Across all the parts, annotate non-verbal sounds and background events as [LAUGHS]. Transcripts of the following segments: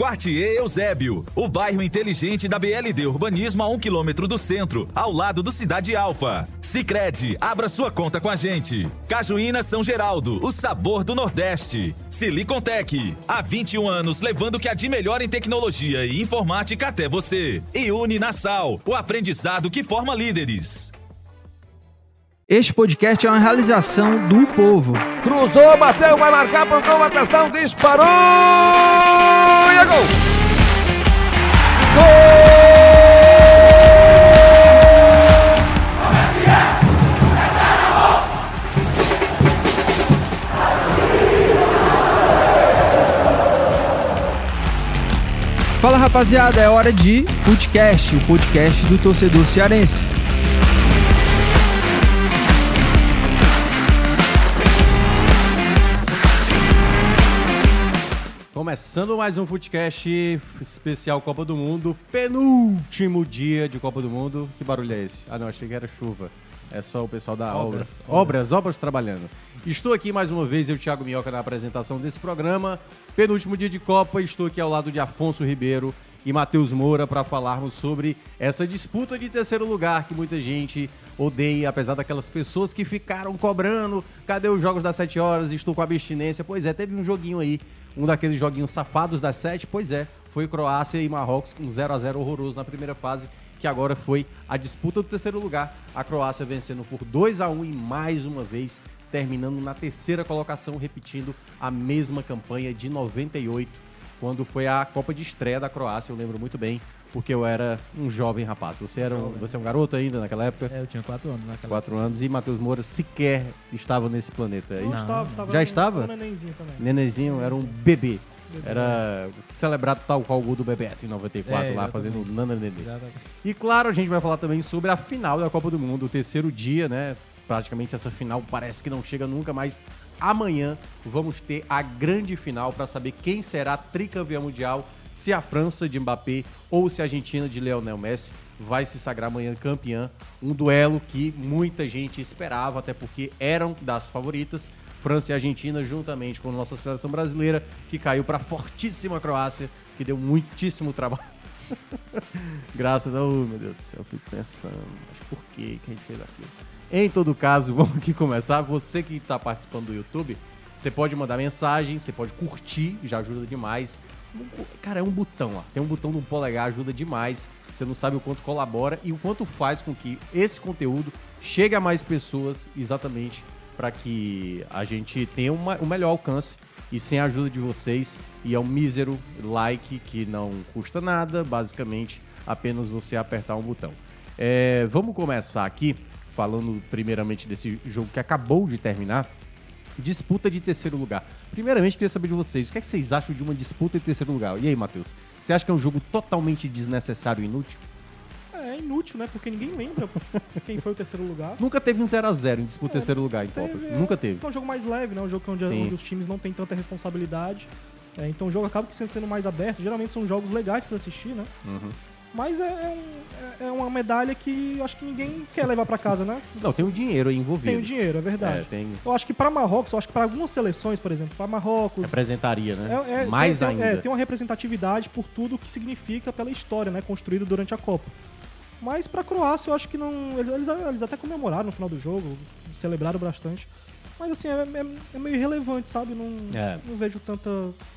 Quartier Eusébio, o bairro inteligente da BLD Urbanismo a um quilômetro do centro, ao lado do Cidade Alfa. Sicredi, abra sua conta com a gente. Cajuína São Geraldo, o sabor do Nordeste. Silicontech, há 21 anos levando o que há de melhor em tecnologia e informática até você. E Uninasal, o aprendizado que forma líderes. Este podcast é uma realização do povo. Cruzou, bateu, vai marcar, pontou, atenção, disparou! E é gol! Fala rapaziada, é hora de podcast, o podcast do torcedor cearense. Começando mais um Footcast especial Copa do Mundo, penúltimo dia de Copa do Mundo. Que barulho é esse? Ah, não, achei que era chuva. É só o pessoal da obra. Obras, Obras, obras, obras trabalhando. Estou aqui mais uma vez, eu, Thiago Minhoca, na apresentação desse programa. Penúltimo dia de Copa, estou aqui ao lado de Afonso Ribeiro e Matheus Moura para falarmos sobre essa disputa de terceiro lugar que muita gente odeia, apesar daquelas pessoas que ficaram cobrando. Cadê os jogos das 7 horas? Estou com abstinência. Pois é, teve um joguinho aí, um daqueles joguinhos safados das 7. Pois é, foi Croácia e Marrocos com 0 a 0 horroroso na primeira fase, que agora foi a disputa do terceiro lugar. A Croácia vencendo por 2 a 1 e mais uma vez terminando na terceira colocação, repetindo a mesma campanha de 98 quando foi a Copa de estreia da Croácia, eu lembro muito bem, porque eu era um jovem rapaz. Você era um, você é um garoto ainda naquela época? É, eu tinha quatro anos naquela Quatro anos e Matheus Moura sequer estava nesse planeta. é Não, isso? estava, estava Já um- estava? um nenenzinho também. Nenenzinho era um bebê. Era celebrado tal qual o gol do Bebeto em 94, É, lá fazendo Nana Nenê. Exatamente. E claro, a gente vai falar também sobre a final da Copa do Mundo, o terceiro dia, né? Praticamente essa final parece que não chega nunca, mas amanhã vamos ter a grande final para saber quem será tricampeão mundial, se a França de Mbappé ou se a Argentina de Lionel Messi vai se sagrar amanhã campeã. Um duelo que muita gente esperava, até porque eram das favoritas. França e Argentina, juntamente com nossa seleção brasileira, que caiu para a fortíssima Croácia, que deu muitíssimo trabalho. [LAUGHS] Graças a. Oh, meu Deus do céu, eu fico pensando, mas por que que a gente fez aquilo? Em todo caso, [LAUGHS] vamos aqui começar. Você que está participando do YouTube, você pode mandar mensagem, você pode curtir, já ajuda demais. Cara, é um botão, ó. Tem um botão do polegar, ajuda demais. Você não sabe o quanto colabora e o quanto faz com que esse conteúdo chegue a mais pessoas, exatamente para que a gente tenha uma, um melhor alcance e sem a ajuda de vocês e é um mísero like que não custa nada, basicamente apenas você apertar um botão. É, vamos começar aqui falando primeiramente desse jogo que acabou de terminar. Disputa de terceiro lugar. Primeiramente, queria saber de vocês, o que, é que vocês acham de uma disputa de terceiro lugar? E aí, Matheus? Você acha que é um jogo totalmente desnecessário e inútil? É inútil, né? Porque ninguém lembra [LAUGHS] quem foi o terceiro lugar. Nunca teve um 0x0 em disputa de É, terceiro lugar em Copas. é. Nunca teve. É um jogo mais leve, né? Um jogo onde, onde os times não têm tanta responsabilidade. É, então o jogo acaba que sendo mais aberto. Geralmente são jogos legais de se assistir, né? Uhum. Mas é, é um- é- é uma medalha que acho que ninguém quer levar pra casa, né? Não, tem o dinheiro aí envolvido. Tem o dinheiro, é verdade. É, tem... Eu acho que pra Marrocos, eu acho que pra algumas seleções, por exemplo, pra Marrocos. Representaria, né? É, é, Mais ainda. É, tem uma representatividade por tudo que significa pela história, né? Construído durante a Copa. Mas pra Croácia, eu acho que não. Eles, eles, eles até comemoraram no final do jogo, celebraram bastante. Mas assim, é, é- é meio irrelevante, sabe? Não, É. não vejo tanta.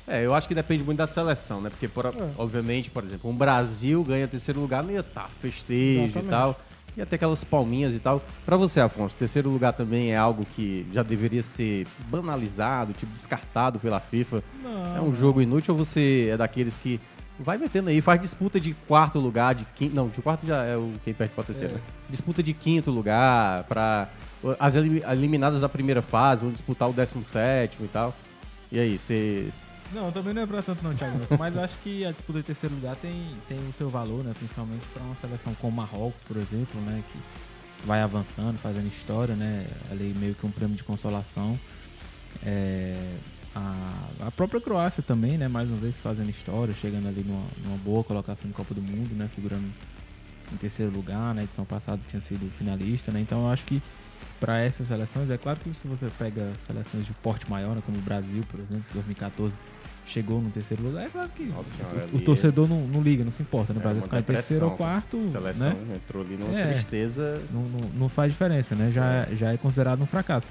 É, eu acho que depende muito da seleção, né? Porque, por- obviamente, por exemplo, um Brasil ganha terceiro lugar, não ia estar festejo Exatamente. e tal. Ia ter aquelas palminhas e tal. Pra você, Afonso, terceiro lugar também é algo que já deveria ser banalizado, tipo, descartado pela FIFA. Não, é um jogo inútil ou você é daqueles que vai metendo aí, faz disputa de quarto lugar, de quinto. Não, de quarto já é o quem perde pra terceiro, É. né? Disputa de quinto lugar, pra. As elimi- eliminadas da primeira fase vão disputar o 17 e tal. E aí, você. Não, também não é pra tanto não, Thiago. Mas eu acho que a disputa de terceiro lugar tem, tem o seu valor, né? Principalmente pra uma seleção como Marrocos, por exemplo, né? Que vai avançando, fazendo história, né? Ali meio que um prêmio de consolação. É, a, a própria Croácia também, né? Mais uma vez fazendo história, chegando ali numa, numa boa colocação de Copa do Mundo, né? Figurando em terceiro lugar, na edição passada tinha sido finalista, né? Então eu acho que para essas seleções, é claro que se você pega seleções de porte maior, né, como o Brasil, por exemplo, 2014 chegou no terceiro lugar, é claro que Nossa senhora, o, o torcedor não, não liga, não se importa, no É Brasil ficar em terceiro ou quarto, Seleção né? entrou ali numa É. tristeza. Não, não, não faz diferença, né? Já, já é considerado um fracasso.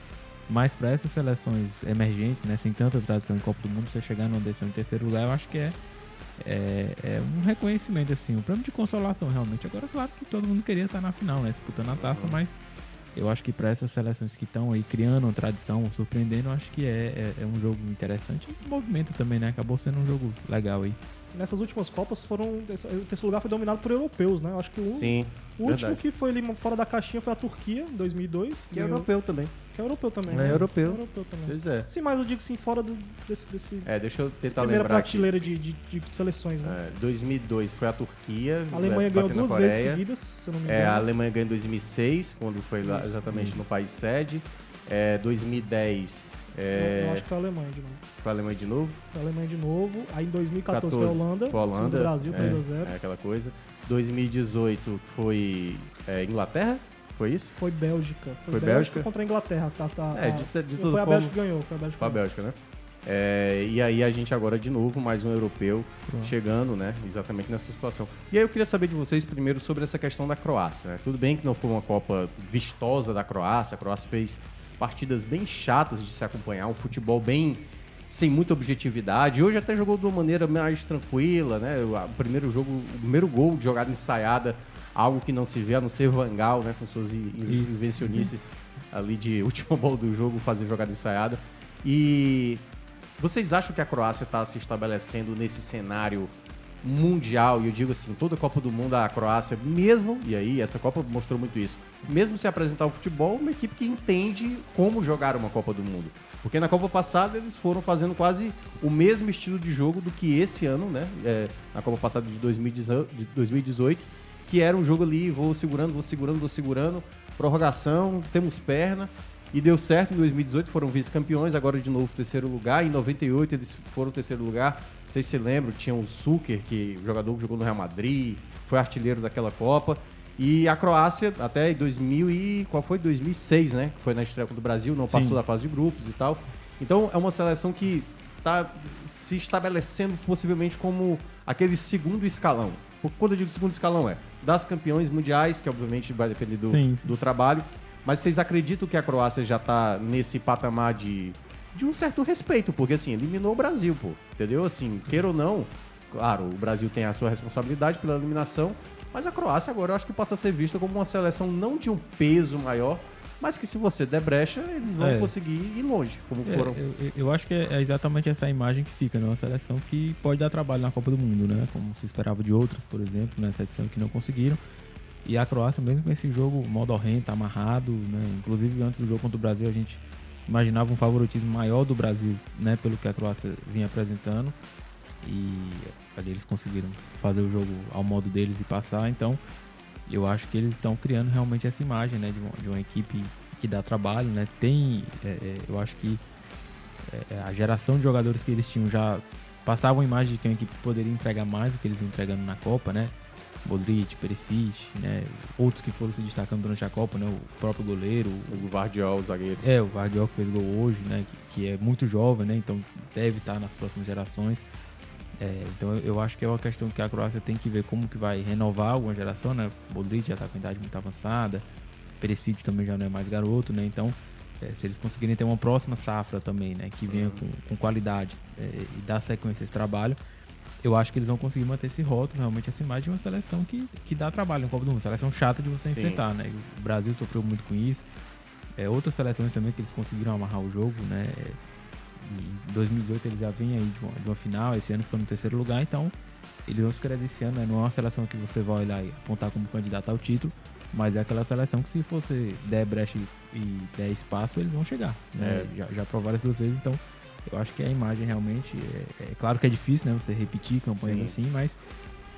Mas para essas seleções emergentes, né, sem tanta tradição em Copa do Mundo, você chegar numa decisão em terceiro lugar, eu acho que é, é, é um reconhecimento, assim, um prêmio de consolação, realmente. Agora, claro que todo mundo queria estar na final, né, disputando a taça, mas eu acho que para essas seleções que estão aí criando uma tradição, surpreendendo, acho que é, é, é um jogo interessante e movimenta também, né? Acabou sendo um jogo legal aí. Nessas últimas Copas foram. O terceiro lugar foi dominado por europeus, né? Eu acho que o, Sim, o último que foi ali fora da caixinha foi a Turquia, em 2002. Que é europeu também. Que é europeu também. É né? europeu. europeu também. Pois é. Sim, mas eu digo sim, fora do, desse, desse. É, deixa eu tentar primeira lembrar prateleira de, de, de seleções, né? É, 2002 foi a Turquia. A Alemanha ganhou duas vezes seguidas, se eu não me É, a engano. Alemanha ganhou em 2006, quando foi lá exatamente isso. no país sede. É, 2010 é, Eu acho que foi a Alemanha de novo. foi a Alemanha de novo. Foi a Alemanha de novo. Aí em 2014 foi a Holanda. Foi a Holanda. do Brasil, é, 3x0. É, aquela coisa. 2018 foi é, Inglaterra? Foi isso? Foi Bélgica. Foi, Foi Bélgica, Bélgica? contra a Inglaterra. Tá, tá, É, de, de foi a Bélgica que ganhou. Foi a Bélgica Foi a. Bélgica, né? É, e aí a gente agora de novo, mais um europeu Pronto. chegando, né? Exatamente nessa situação. E aí eu queria saber de vocês primeiro sobre essa questão da Croácia, né? Tudo bem que não foi uma Copa vistosa da Croácia, a Croácia fez partidas bem chatas de se acompanhar, um futebol bem sem muita objetividade. Hoje até jogou de uma maneira mais tranquila, né? O primeiro jogo, o primeiro gol de jogada ensaiada, algo que não se vê, a não ser Vangal, né? Com suas invencionices ali de última bola do jogo, fazer jogada ensaiada. E vocês acham que a Croácia está se estabelecendo nesse cenário mundial, e eu digo assim, toda Copa do Mundo, a Croácia, mesmo, e aí essa Copa mostrou muito isso, mesmo se apresentar o futebol, uma equipe que entende como jogar uma Copa do Mundo. Porque na Copa passada eles foram fazendo quase o mesmo estilo de jogo do que esse ano, né? É, na Copa passada de 2018, de 2018, que era um jogo ali, vou segurando, vou segurando, vou segurando, prorrogação, temos perna. E deu certo em 2018, foram vice-campeões, agora de novo terceiro lugar. Em 98 eles foram terceiro lugar. Não sei se você lembra, tinha o Zucker, que o jogador que jogou no Real Madrid, foi artilheiro daquela Copa. E a Croácia, até em 2000 e... qual foi? 2006, né? Que foi na estreia contra o Brasil, não Sim. passou da fase de grupos e tal. Então é uma seleção que está se estabelecendo possivelmente como aquele segundo escalão. Quando eu digo segundo escalão é das campeões mundiais, que obviamente vai depender do, Sim, sim. do trabalho. Mas vocês acreditam que a Croácia já tá nesse patamar de, de um certo respeito? Porque assim, eliminou o Brasil, pô. Entendeu? Assim, queira ou não, claro, o Brasil tem a sua responsabilidade pela eliminação, mas a Croácia agora eu acho que passa a ser vista como uma seleção não de um peso maior, mas que se você der brecha, eles vão É. conseguir ir longe, como É, foram. eu, eu- eu acho que é exatamente essa imagem que fica, né? Uma seleção que pode dar trabalho na Copa do Mundo, né? Como se esperava de outras, por exemplo, nessa edição que não conseguiram. E a Croácia, mesmo com esse jogo modorrento, amarrado, né? Inclusive antes do jogo contra o Brasil, a gente imaginava um favoritismo maior do Brasil, né? Pelo que a Croácia vinha apresentando. E ali eles conseguiram fazer o jogo ao modo deles e passar. Então, eu acho que eles estão criando realmente essa imagem, né? De uma, de uma equipe que dá trabalho, né? Tem, é, é, eu acho que é, a geração de jogadores que eles tinham já passava uma imagem de que é uma equipe poderia entregar mais do que eles vêm entregando na Copa, né? Modric, Perisic, né? Outros que foram se destacando durante a Copa, né? O próprio goleiro, o Vardiol, o zagueiro. É, o Vardiol que fez gol hoje, né? Que, que é muito jovem, né? Então deve estar nas próximas gerações. É, então eu- eu acho que é uma questão que a Croácia tem que ver como que vai renovar alguma geração, né? Modric já está com idade muito avançada, Perisic também já não é mais garoto, né? Então é, se eles conseguirem ter uma próxima safra também, né? Que venha com, com qualidade é, e dar sequência a esse trabalho, eu acho que eles vão conseguir manter esse rótulo, realmente essa imagem de uma seleção que, que dá trabalho no Copa do Mundo, seleção chata de você Sim. enfrentar, né? O Brasil sofreu muito com isso. É, outras seleções também que eles conseguiram amarrar o jogo, né? E em 2018 eles já vêm aí de uma, de uma final, esse ano ficou no terceiro lugar, então eles vão se credenciando, né? Não é uma seleção que você vai olhar e apontar como candidato ao título, mas é aquela seleção que se você der brecha e, e der espaço, eles vão chegar. Né? É. Já, já provaram as duas vezes, então eu acho que a imagem realmente. É, é claro que é difícil, né? Você repetir campanhas Sim. assim, mas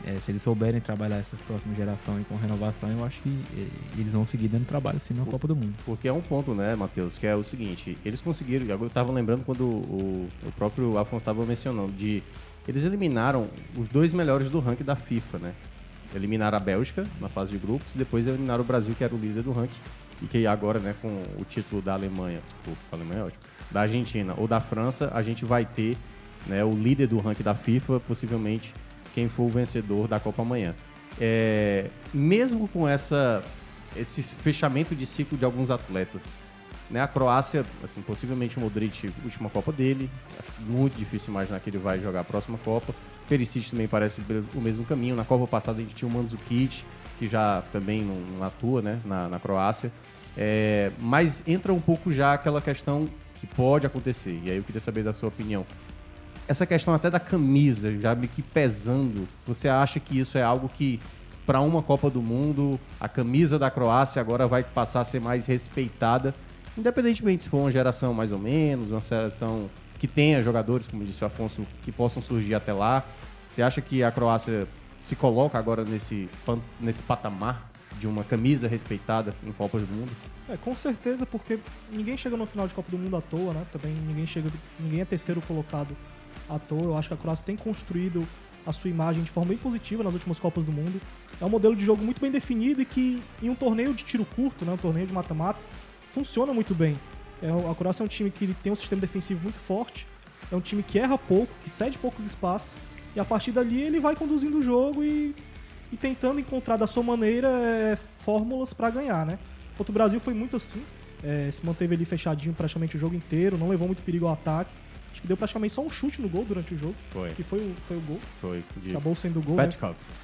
é, se eles souberem trabalhar essa próxima geração e com renovação, eu acho que é, eles vão seguir dando trabalho sim na Copa do Mundo. Porque é um ponto, né, Matheus, que é o seguinte, eles conseguiram, eu estava lembrando quando o, o próprio Afonso estava mencionando, de eles eliminaram os dois melhores do ranking da FIFA, né? Eliminaram a Bélgica na fase de grupos e depois eliminaram o Brasil, que era o líder do ranking, e que agora, né, com o título da Alemanha, desculpa, a Alemanha é ótimo, da Argentina ou da França, a gente vai ter né, o líder do ranking da FIFA, possivelmente quem for o vencedor da Copa amanhã. É, mesmo com essa, esse fechamento de ciclo de alguns atletas, né, a Croácia, assim, possivelmente o Modric, última Copa dele, acho muito difícil imaginar que ele vai jogar a próxima Copa. Perisic também parece o mesmo caminho. Na Copa passada a gente tinha o Mandzukic, que já também não, atua né, na, na Croácia. É, mas entra um pouco já aquela questão que pode acontecer, e aí eu queria saber da sua opinião. Essa questão até da camisa, já meio que pesando, você acha que isso é algo que, para uma Copa do Mundo, a camisa da Croácia agora vai passar a ser mais respeitada, independentemente se for uma geração mais ou menos, uma seleção que tenha jogadores, como disse o Afonso, que possam surgir até lá. Você acha que a Croácia se coloca agora nesse, nesse patamar de uma camisa respeitada em Copas do Mundo? É, com certeza, porque ninguém chega no final de Copa do Mundo à toa, né? Também ninguém chega, ninguém é terceiro colocado à toa. Eu acho que a Croácia tem construído a sua imagem de forma bem positiva nas últimas Copas do Mundo. É um modelo de jogo muito bem definido e que em um torneio de tiro curto, né, um torneio de mata-mata, funciona muito bem. É, a Croácia é um time que tem um sistema defensivo muito forte, é um time que erra pouco, que cede poucos espaços, e a partir dali ele vai conduzindo o jogo e, e tentando encontrar da sua maneira é, fórmulas para ganhar, né? Contra o Brasil foi muito assim, é, se manteve ali fechadinho praticamente o jogo inteiro, não levou muito perigo ao ataque. Acho que deu praticamente só um chute no gol durante o jogo, Foi. que foi o, foi o gol. Foi. Acabou sendo o gol. né?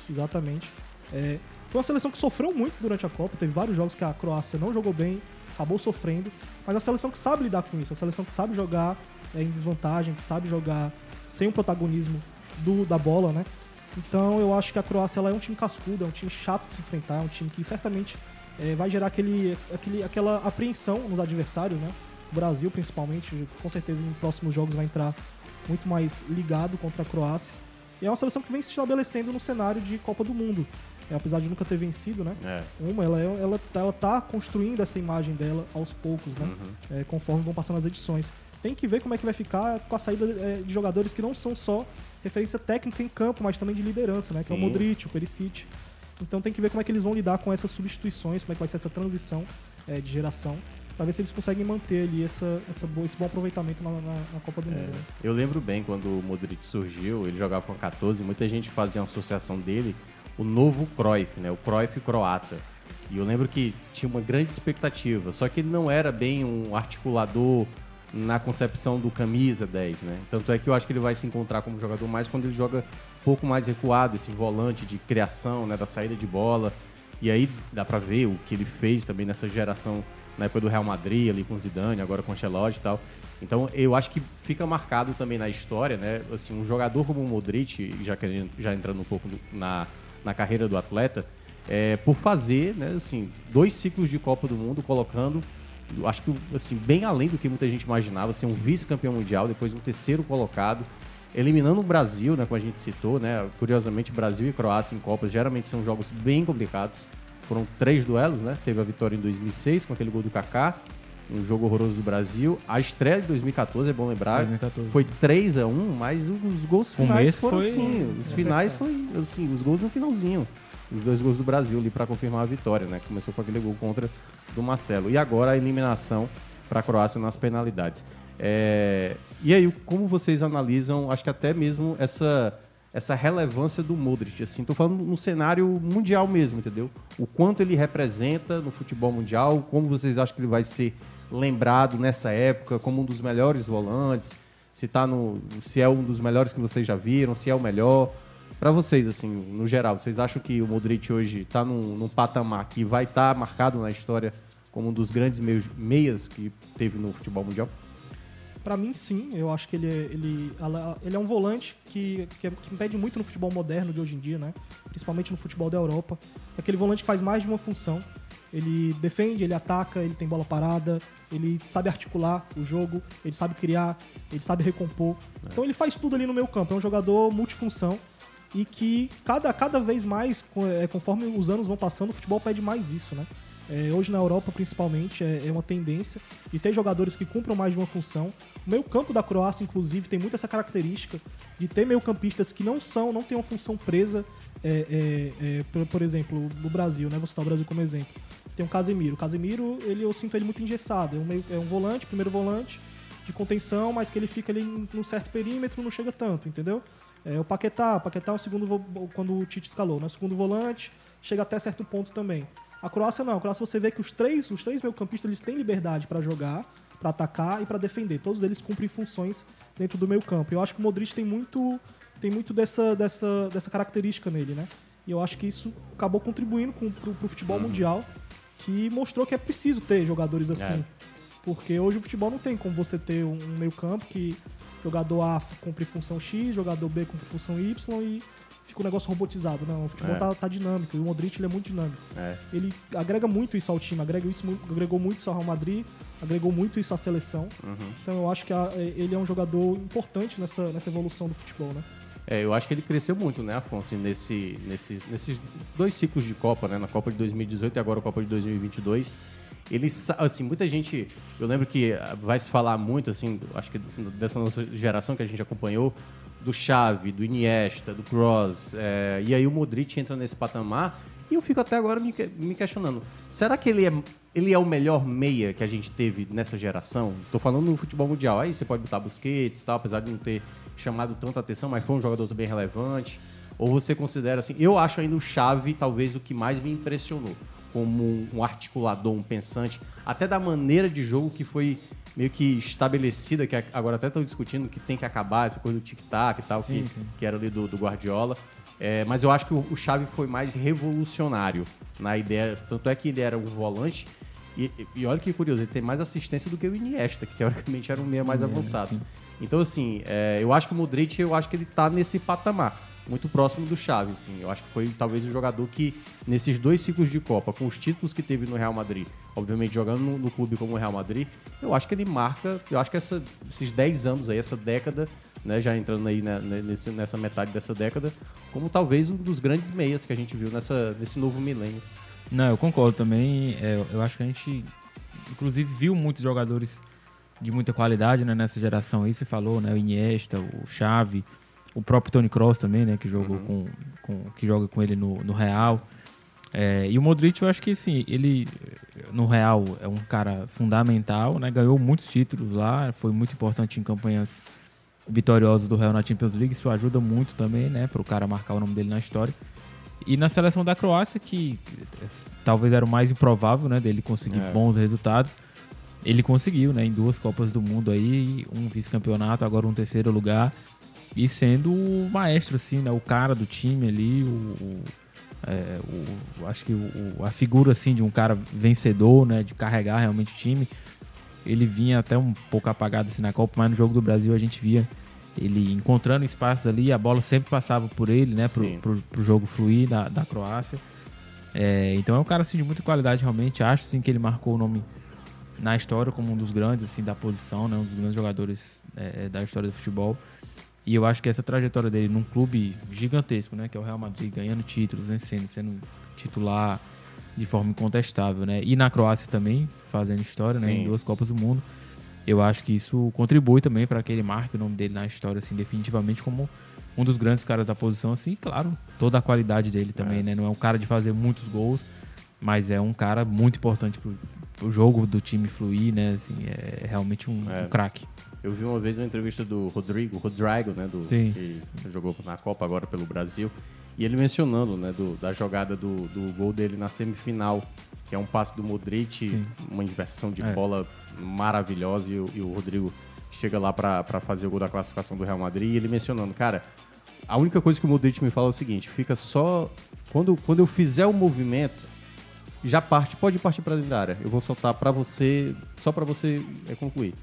Exatamente. É, foi uma seleção que sofreu muito durante a Copa. Teve vários jogos que a Croácia não jogou bem, acabou sofrendo. Mas uma seleção que sabe lidar com isso. Uma seleção que sabe jogar é, em desvantagem, que sabe jogar sem o protagonismo do, da bola, né? Então eu acho que a Croácia ela é um time cascudo, é um time chato de se enfrentar, é um time que certamente é, vai gerar aquele, aquele, aquela apreensão nos adversários, né? O Brasil, principalmente, com certeza em próximos jogos vai entrar muito mais ligado contra a Croácia. E é uma seleção que vem se estabelecendo no cenário de Copa do Mundo. É, apesar de nunca ter vencido, né? É. Uma, ela, é- ela, ela tá construindo essa imagem dela aos poucos, né? É, conforme vão passando as edições. Tem que ver como é que vai ficar com a saída é, de jogadores que não são só referência técnica em campo, mas também de liderança, né? Que é o Sim. Modric, o Perisic. Então tem que ver como é que eles vão lidar com essas substituições, como é que vai ser essa transição é, de geração, para ver se eles conseguem manter ali essa, essa boa- esse bom aproveitamento na, na- na Copa do Mundo. né? Eu lembro bem quando o Modric surgiu, ele jogava com a 14, muita gente fazia uma associação dele, o novo Cruyff, né? O Cruyff croata. E eu lembro que tinha uma grande expectativa, só que ele não era bem um articulador na concepção do camisa 10, né? Tanto é que eu acho que ele vai se encontrar como jogador mais quando ele joga um pouco mais recuado, esse volante de criação, né, da saída de bola. E aí dá pra ver o que ele fez também nessa geração, na época do Real Madrid, ali com o Zidane, agora com Ancelotti e tal. Então eu acho que fica marcado também na história, né? Assim, um jogador como o Modric, já, querendo, já entrando um pouco na, na carreira do atleta, é, por fazer, né, assim, dois ciclos de Copa do Mundo, colocando, acho que assim, bem além do que muita gente imaginava, ser um vice-campeão mundial, depois um terceiro colocado, eliminando o Brasil, né, como a gente citou, né? Curiosamente, Brasil e Croácia em Copas geralmente são jogos bem complicados. Foram três duelos, né? Teve a vitória em 2006 com aquele gol do Kaká, um jogo horroroso do Brasil. A estreia de 2014, é bom lembrar, 2014. foi 3 a 1 mas os gols finais foram foi- assim. Os finais foi assim, os gols no finalzinho. Os dois gols do Brasil ali para confirmar a vitória, né? Começou com aquele gol contra do Marcelo. E agora a eliminação para a Croácia nas penalidades. É, E aí, como vocês analisam, acho que até mesmo essa essa relevância do Modric, assim, tô falando no cenário mundial mesmo, entendeu? O quanto ele representa no futebol mundial, como vocês acham que ele vai ser lembrado nessa época como um dos melhores volantes, se tá no, se é um dos melhores que vocês já viram, se é o melhor. Pra vocês, assim, no geral, vocês acham que o Modric hoje tá num, num patamar que vai estar marcado na história como um dos grandes meios- meias que teve no futebol mundial? Pra mim, sim. Eu acho que ele é, ele, ele é um volante que, que, é- que impede muito no futebol moderno de hoje em dia, né? Principalmente no futebol da Europa. É aquele volante que faz mais de uma função. Ele defende, ele ataca, ele tem bola parada, ele sabe articular o jogo, ele sabe criar, ele sabe recompor. Então ele faz tudo ali no meio campo. É um jogador multifunção e que cada, cada vez mais, é, conforme os anos vão passando, o futebol pede mais isso, né? É, hoje na Europa, principalmente, é, é uma tendência de ter jogadores que cumpram mais de uma função. O meio campo da Croácia, inclusive, tem muito essa característica de ter meio campistas que não são, não têm uma função presa. é, é, é, por, por exemplo, no Brasil, né? Vou citar o Brasil como exemplo. Tem o Casemiro. O Casemiro, ele, eu sinto ele muito engessado. É um, meio- é um volante, primeiro volante, de contenção, mas que ele fica ali num certo perímetro, não chega tanto, entendeu? É, o Paquetá, o Paquetá é o segundo quando o Tite escalou, né? O segundo volante, chega até certo ponto também. A Croácia não, a Croácia você vê que os três, os três meio-campistas eles têm liberdade para jogar, para atacar e para defender. Todos eles cumprem funções dentro do meio-campo. Eu acho que o Modric tem muito tem muito dessa, dessa, dessa característica nele, né? E eu acho que isso acabou contribuindo com, pro, pro futebol mundial, que mostrou que é preciso ter jogadores assim. É. Porque hoje o futebol não tem como você ter um meio-campo que jogador A cumpre função X, jogador B cumpre função Y e fica um negócio robotizado. Não, o futebol É. tá, tá dinâmico. E o Modric ele é muito dinâmico. É. Ele agrega muito isso ao time, agrega isso, agregou muito isso ao Real Madrid, agregou muito isso à seleção. Uhum. Então eu acho que a- ele é um jogador importante nessa, nessa evolução do futebol, né? É, eu acho que ele cresceu muito, né, Afonso, nesse, nesse, nesses dois ciclos de Copa, né, na Copa de 2018 e agora a Copa de 2022. Ele, assim, muita gente, eu lembro que ah, vai se falar muito, assim, acho que dessa nossa geração que a gente acompanhou, do Xavi, do Iniesta, do Kroos, é, e aí o Modric entra nesse patamar e eu fico até agora me, me questionando, será que ele é, ele é o melhor meia que a gente teve nessa geração? Tô falando no futebol mundial, aí você pode botar Busquets tal, apesar de não ter chamado tanta atenção, mas foi um jogador bem relevante. Ou você considera assim, eu acho ainda o Xavi talvez o que mais me impressionou, como um, articulador, um pensante, até da maneira de jogo que foi meio que estabelecida, que agora até estão discutindo que tem que acabar, essa coisa do tic-tac e tal, Sim, que, sim. que era ali do, do Guardiola. É, mas eu acho que o, o Xavi foi mais revolucionário na ideia, tanto é que ele era um volante, e, e olha que curioso, ele tem mais assistência do que o Iniesta, que teoricamente era um meia mais É, avançado. Então, assim, é, eu acho que o Modric, eu acho que ele tá nesse patamar. Muito próximo do Xavi, assim. Eu acho que foi talvez o jogador que, nesses dois ciclos de Copa, com os títulos que teve no Real Madrid, obviamente jogando no, no clube como o Real Madrid, eu acho que ele marca, eu acho que essa, esses 10 anos aí, essa década, né, já entrando aí né, nesse, nessa metade dessa década, como talvez um dos grandes meias que a gente viu nessa, nesse novo milênio. Não, eu concordo também. É, eu acho que a gente, inclusive, viu muitos jogadores de muita qualidade né, nessa geração aí. Você falou, né? O Iniesta, o Xavi, o próprio Tony Kroos também, né? Que jogou com, com, que joga com ele no, no Real. É, e o Modric, eu acho que sim, ele no Real é um cara fundamental, né? Ganhou muitos títulos lá, foi muito importante em campanhas vitoriosas do Real na Champions League. Isso ajuda muito também, né? Para o cara marcar o nome dele na história. E na seleção da Croácia, que eh, talvez era o mais improvável, né? Dele conseguir É. bons resultados. Ele conseguiu, né? Em duas Copas do Mundo aí, um vice-campeonato, agora um terceiro lugar. E sendo o maestro, assim, né? O cara do time ali, o... o- é, o- acho que o- a figura, assim, de um cara vencedor, né? De carregar realmente o time. Ele vinha até um pouco apagado, assim, na Copa, mas no jogo do Brasil a gente via ele encontrando espaços ali, a bola sempre passava por ele, né? Pro, pro, pro jogo fluir da, da Croácia. É, então é um cara assim, de muita qualidade realmente. Acho sim que ele marcou o nome na história como um dos grandes assim da posição, né? Um dos grandes jogadores é, da história do futebol. E eu acho que essa trajetória dele num clube gigantesco, né? Que é o Real Madrid, ganhando títulos, vencendo, sendo titular de forma incontestável, né? E na Croácia também, fazendo história, né? Sim. Em duas Copas do Mundo. Eu acho que isso contribui também para que ele marque o nome dele na história, assim, definitivamente como um dos grandes caras da posição, assim, claro, toda a qualidade dele também, né? Não é um cara de fazer muitos gols, mas é um cara muito importante pro, pro jogo do time fluir, né? Assim, é realmente um, É. um craque. Eu vi uma vez uma entrevista do Rodrigo, Rodrigo, né, do, Sim. que jogou na Copa agora pelo Brasil, e ele mencionando, né, do, da jogada do, do gol dele na semifinal, que é um passe do Modric, Sim. uma inversão de É. bola maravilhosa, e, o- e o Rodrigo chega lá pra pra fazer o gol da classificação do Real Madrid, e ele mencionando, cara, a única coisa que o Modric me fala é o seguinte, fica só... Quando, quando eu fizer o movimento, já parte, pode partir pra dentro da área. Eu vou soltar pra você, só pra você é, concluir.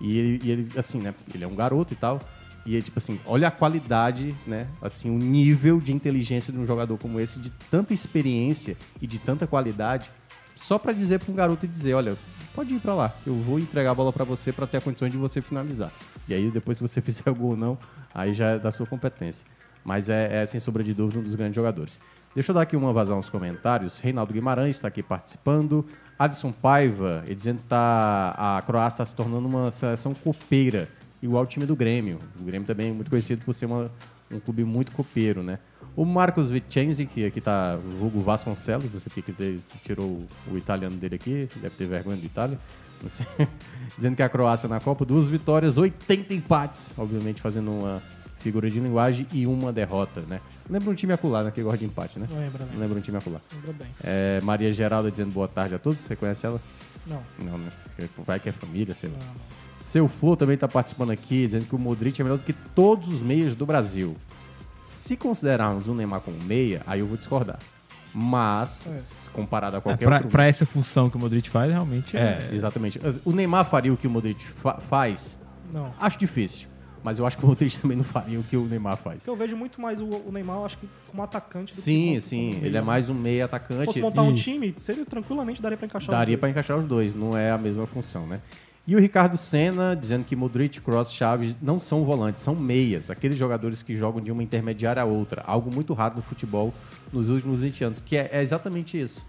E ele, e ele, assim, né? Ele é um garoto e tal. E é tipo assim, olha a qualidade, né? Assim, o nível de inteligência de um jogador como esse, de tanta experiência e de tanta qualidade, só pra dizer pra um garoto e dizer, olha, pode ir pra lá, eu vou entregar a bola pra você pra ter a condições de você finalizar. E aí depois se você [LAUGHS] fizer o gol ou não, aí já é da sua competência. Mas é, é, sem sombra de dúvida um dos grandes jogadores. Deixa eu dar aqui uma vazão aos comentários. Reinaldo Guimarães está aqui participando. Adson Paiva, ele dizendo que tá, a Croácia está se tornando uma seleção copeira, igual o time do Grêmio. O Grêmio também é muito conhecido por ser uma- um clube muito copeiro, né? O Marcos Vicenzi, que aqui tá vulgo Vasconcelos, você que tirou o, italiano dele aqui, deve ter vergonha do Itália. [LAUGHS] Dizendo que a Croácia na Copa, duas vitórias, 80 empates, obviamente fazendo uma figura de linguagem e uma derrota, né? Lembra um time acular, né? Que gosta de empate, né? Lembra, né? Lembra um time acular. Lembra bem. É, Maria Geralda dizendo boa tarde a todos. Você conhece ela? Não. Não, né? Vai que é família, sei lá. Seu Flor também tá participando aqui, dizendo que o Modric é melhor do que todos os meias do Brasil. Se considerarmos o Neymar como meia, aí eu vou discordar. Mas, s- comparado a É, qualquer pra, outro... pra essa função que o Modric faz, realmente É, é. exatamente. O Neymar faria o que o Modric fa- faz? Não. Acho difícil. Mas eu acho que o Modric também não faria o que o Neymar faz. Eu vejo muito mais o, o Neymar, eu acho que como atacante do que Sim, como- sim. como Ele é mais um meia Se atacante. fosse montar um Isso. time, seria tranquilamente daria pra encaixar os Daria pra encaixar os dois, não é a mesma função, né? E o Ricardo Senna dizendo que Modric, Cross, Chaves não são volantes, são meias, aqueles jogadores que jogam de uma intermediária a outra, algo muito raro no futebol nos últimos 20 anos, que é, é exatamente isso,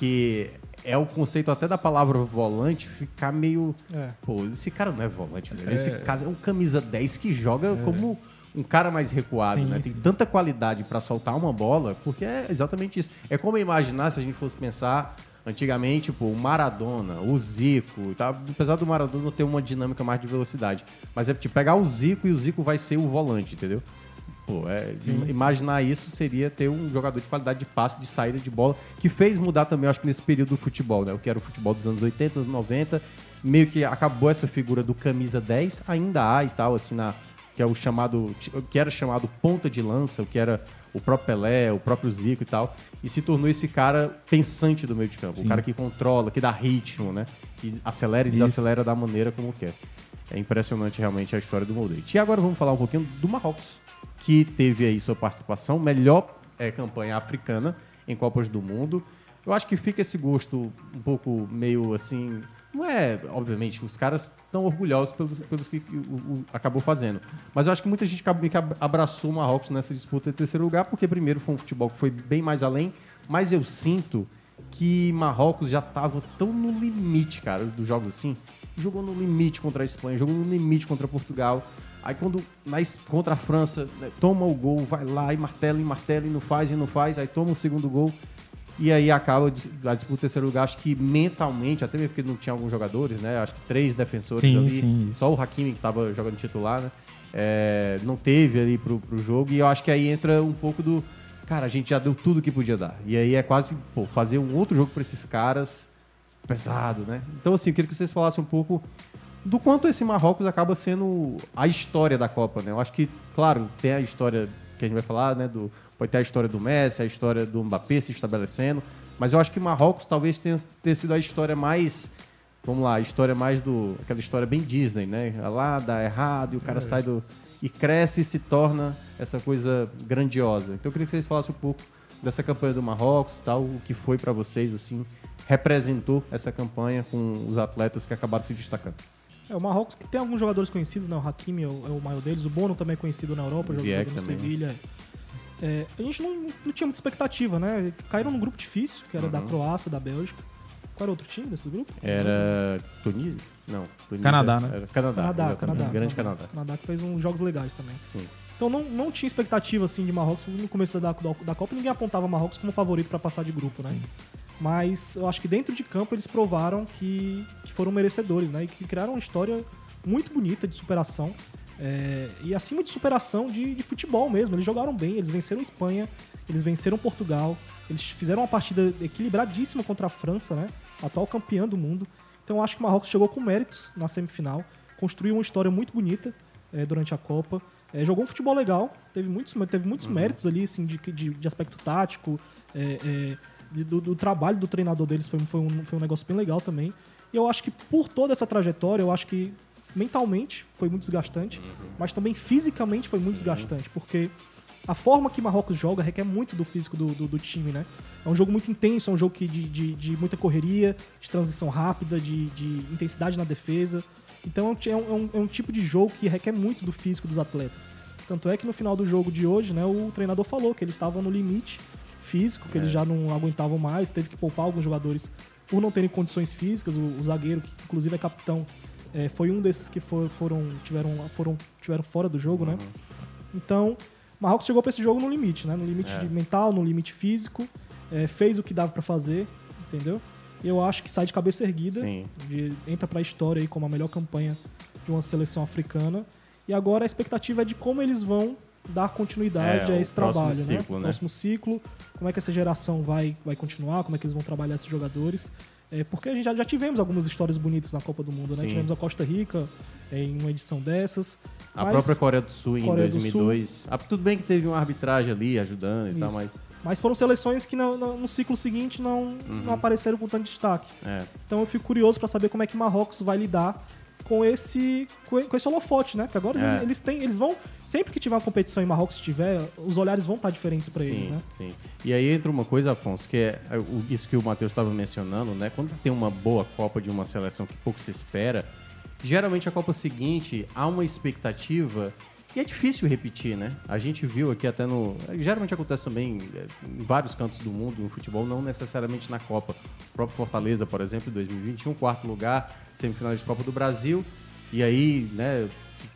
que é o conceito até da palavra volante ficar meio, É. pô, esse cara não é volante, velho. É. esse cara é um camisa 10 que joga como um cara mais recuado, Sim, né? Tem tanta qualidade pra soltar uma bola, porque é exatamente isso. É como imaginar se a gente fosse pensar antigamente, pô, o Maradona, o Zico, tá? apesar do Maradona ter uma dinâmica mais de velocidade, mas é tipo pegar o Zico e o Zico vai ser o volante, entendeu? Pô, é, Sim, im- sim. imaginar isso seria ter um jogador de qualidade de passe, de saída de bola, que fez mudar também, acho que nesse período do futebol, né? O que era o futebol dos anos 80, anos 90, meio que acabou essa figura do camisa 10, ainda há e tal, assim, na, que é o chamado, que era chamado ponta de lança, o que era o próprio Pelé, o próprio Zico e tal, e se tornou esse cara pensante do meio de campo, Sim. o cara que controla, que dá ritmo, né? Que acelera e Isso. desacelera da maneira como quer. É impressionante realmente a história do Modric. E agora vamos falar um pouquinho do Marrocos. Que teve aí sua participação, melhor é, campanha africana em Copas do Mundo. Eu acho que fica esse gosto um pouco meio assim. Não é, obviamente, os caras estão orgulhosos pelos, pelos que o, o- acabou fazendo. Mas eu acho que muita gente abraçou o Marrocos nessa disputa de terceiro lugar, porque primeiro foi um futebol que foi bem mais além, mas eu sinto que Marrocos já estava tão no limite, cara, dos jogos assim. Jogou no limite contra a Espanha, jogou no limite contra Portugal. Aí quando na es- contra a França, né, toma o gol, vai lá e martela e martela e não faz e não faz, aí toma o segundo gol. E aí acaba a dis- a disputa do terceiro lugar, acho que mentalmente, até mesmo porque não tinha alguns jogadores, né? Acho que três defensores Sim, ali, sim. só o Hakimi que estava jogando titular, né? É, não teve ali pro, pro jogo. E eu acho que aí entra um pouco do. Cara, a gente já deu tudo que podia dar. E aí é quase, pô, fazer um outro jogo para esses caras pesado, né? Então, assim, eu queria que vocês falassem um pouco do quanto esse Marrocos acaba sendo a história da Copa, né? Eu acho que, claro, tem a história que a gente vai falar, né? Do, pode ter a história do Messi, a história do Mbappé se estabelecendo, mas eu acho que Marrocos talvez tenha, tenha sido a história mais, vamos lá, a história mais do, aquela história bem Disney, né? Lá dá errado e o cara É. sai do e cresce e se torna essa coisa grandiosa. Então eu queria que vocês falassem um pouco dessa campanha do Marrocos, e tal, o que foi pra vocês assim, representou essa campanha com os atletas que acabaram se destacando. É, o Marrocos que tem alguns jogadores conhecidos, né? O Hakimi é o, é o maior deles, o Bono também é conhecido na Europa, jogou Ziyech no né? Sevilha. É, a gente não, não tinha muita expectativa, né? Caíram num grupo difícil, que era da Uhum. Croácia, da Bélgica. Qual era outro time desse grupo? Era Tunísia? Não, Tunísia Canadá, né? Era Canadá, Canadá. Canadá. Grande Canadá. Canadá que fez uns jogos legais também. Sim. Então não, não tinha expectativa assim de Marrocos no começo da, da, da Copa, ninguém apontava Marrocos como favorito para passar de grupo, né? Mas eu acho que dentro de campo eles provaram que, que foram merecedores, né? E que criaram uma história muito bonita de superação. é, e acima de superação de, de futebol mesmo. Eles jogaram bem, eles venceram Espanha, eles venceram Portugal, eles fizeram uma partida equilibradíssima contra a França, né? Atual campeã do mundo. Então eu acho que o Marrocos chegou com méritos na semifinal, construiu uma história muito bonita é, durante a Copa. É, jogou um futebol legal, teve muitos, teve muitos méritos ali, assim, de, de, de aspecto tático, é, é, do, do trabalho do treinador deles foi, foi, um, foi um negócio bem legal também. E eu acho que por toda essa trajetória, eu acho que mentalmente foi muito desgastante, mas também fisicamente foi muito desgastante, porque a forma que Marrocos joga requer muito do físico do, do, do time, né? É um jogo muito intenso, é um jogo que de, de, de muita correria, de transição rápida, de, de intensidade na defesa. Então é um, é um- é um- é um tipo de jogo que requer muito do físico dos atletas. Tanto é que no final do jogo de hoje, né, o treinador falou que eles estavam no limite físico, que eles já não aguentavam mais, teve que poupar alguns jogadores por não terem condições físicas. O, o zagueiro, que inclusive é capitão, é, foi um desses que for- foram, tiveram, foram, tiveram fora do jogo, né? Então, Marrocos chegou para esse jogo no limite, né? No limite É. de mental, no limite físico, é, fez o que dava para fazer, entendeu? Eu acho que sai de cabeça erguida, de- entra para a história aí como a melhor campanha de uma seleção africana. E agora a expectativa é de como eles vão dar continuidade É, a esse próximo trabalho, ciclo, né? né? Próximo ciclo, como é que essa geração vai, vai continuar, como é que eles vão trabalhar esses jogadores. É, porque a gente já, já tivemos algumas histórias bonitas na Copa do Mundo, né? Sim. Tivemos a Costa Rica é, em uma edição dessas. A própria Coreia do Sul em Coreia do 2002. Ah, tudo bem que teve uma arbitragem ali ajudando e tal, Isso. mas. Mas foram seleções que no, no- no ciclo seguinte não, Uhum. não apareceram com tanto destaque. É. Então eu fico curioso para saber como é que Marrocos vai lidar com esse com esse holofote, né? Porque agora É. eles, têm, eles vão sempre que tiver uma competição em Marrocos se tiver, os olhares vão estar diferentes para eles, né? Sim. E aí entra uma coisa, Afonso, que é é, isso que o Matheus estava mencionando, né? Quando tem uma boa Copa de uma seleção que pouco se espera, geralmente a Copa seguinte há uma expectativa e é difícil repetir, né? A gente viu aqui até no. Geralmente acontece também é, em vários cantos do mundo, no futebol, não necessariamente na Copa. O próprio Fortaleza, por exemplo, em 2021, quarto lugar, semifinal de Copa do Brasil. E aí, né,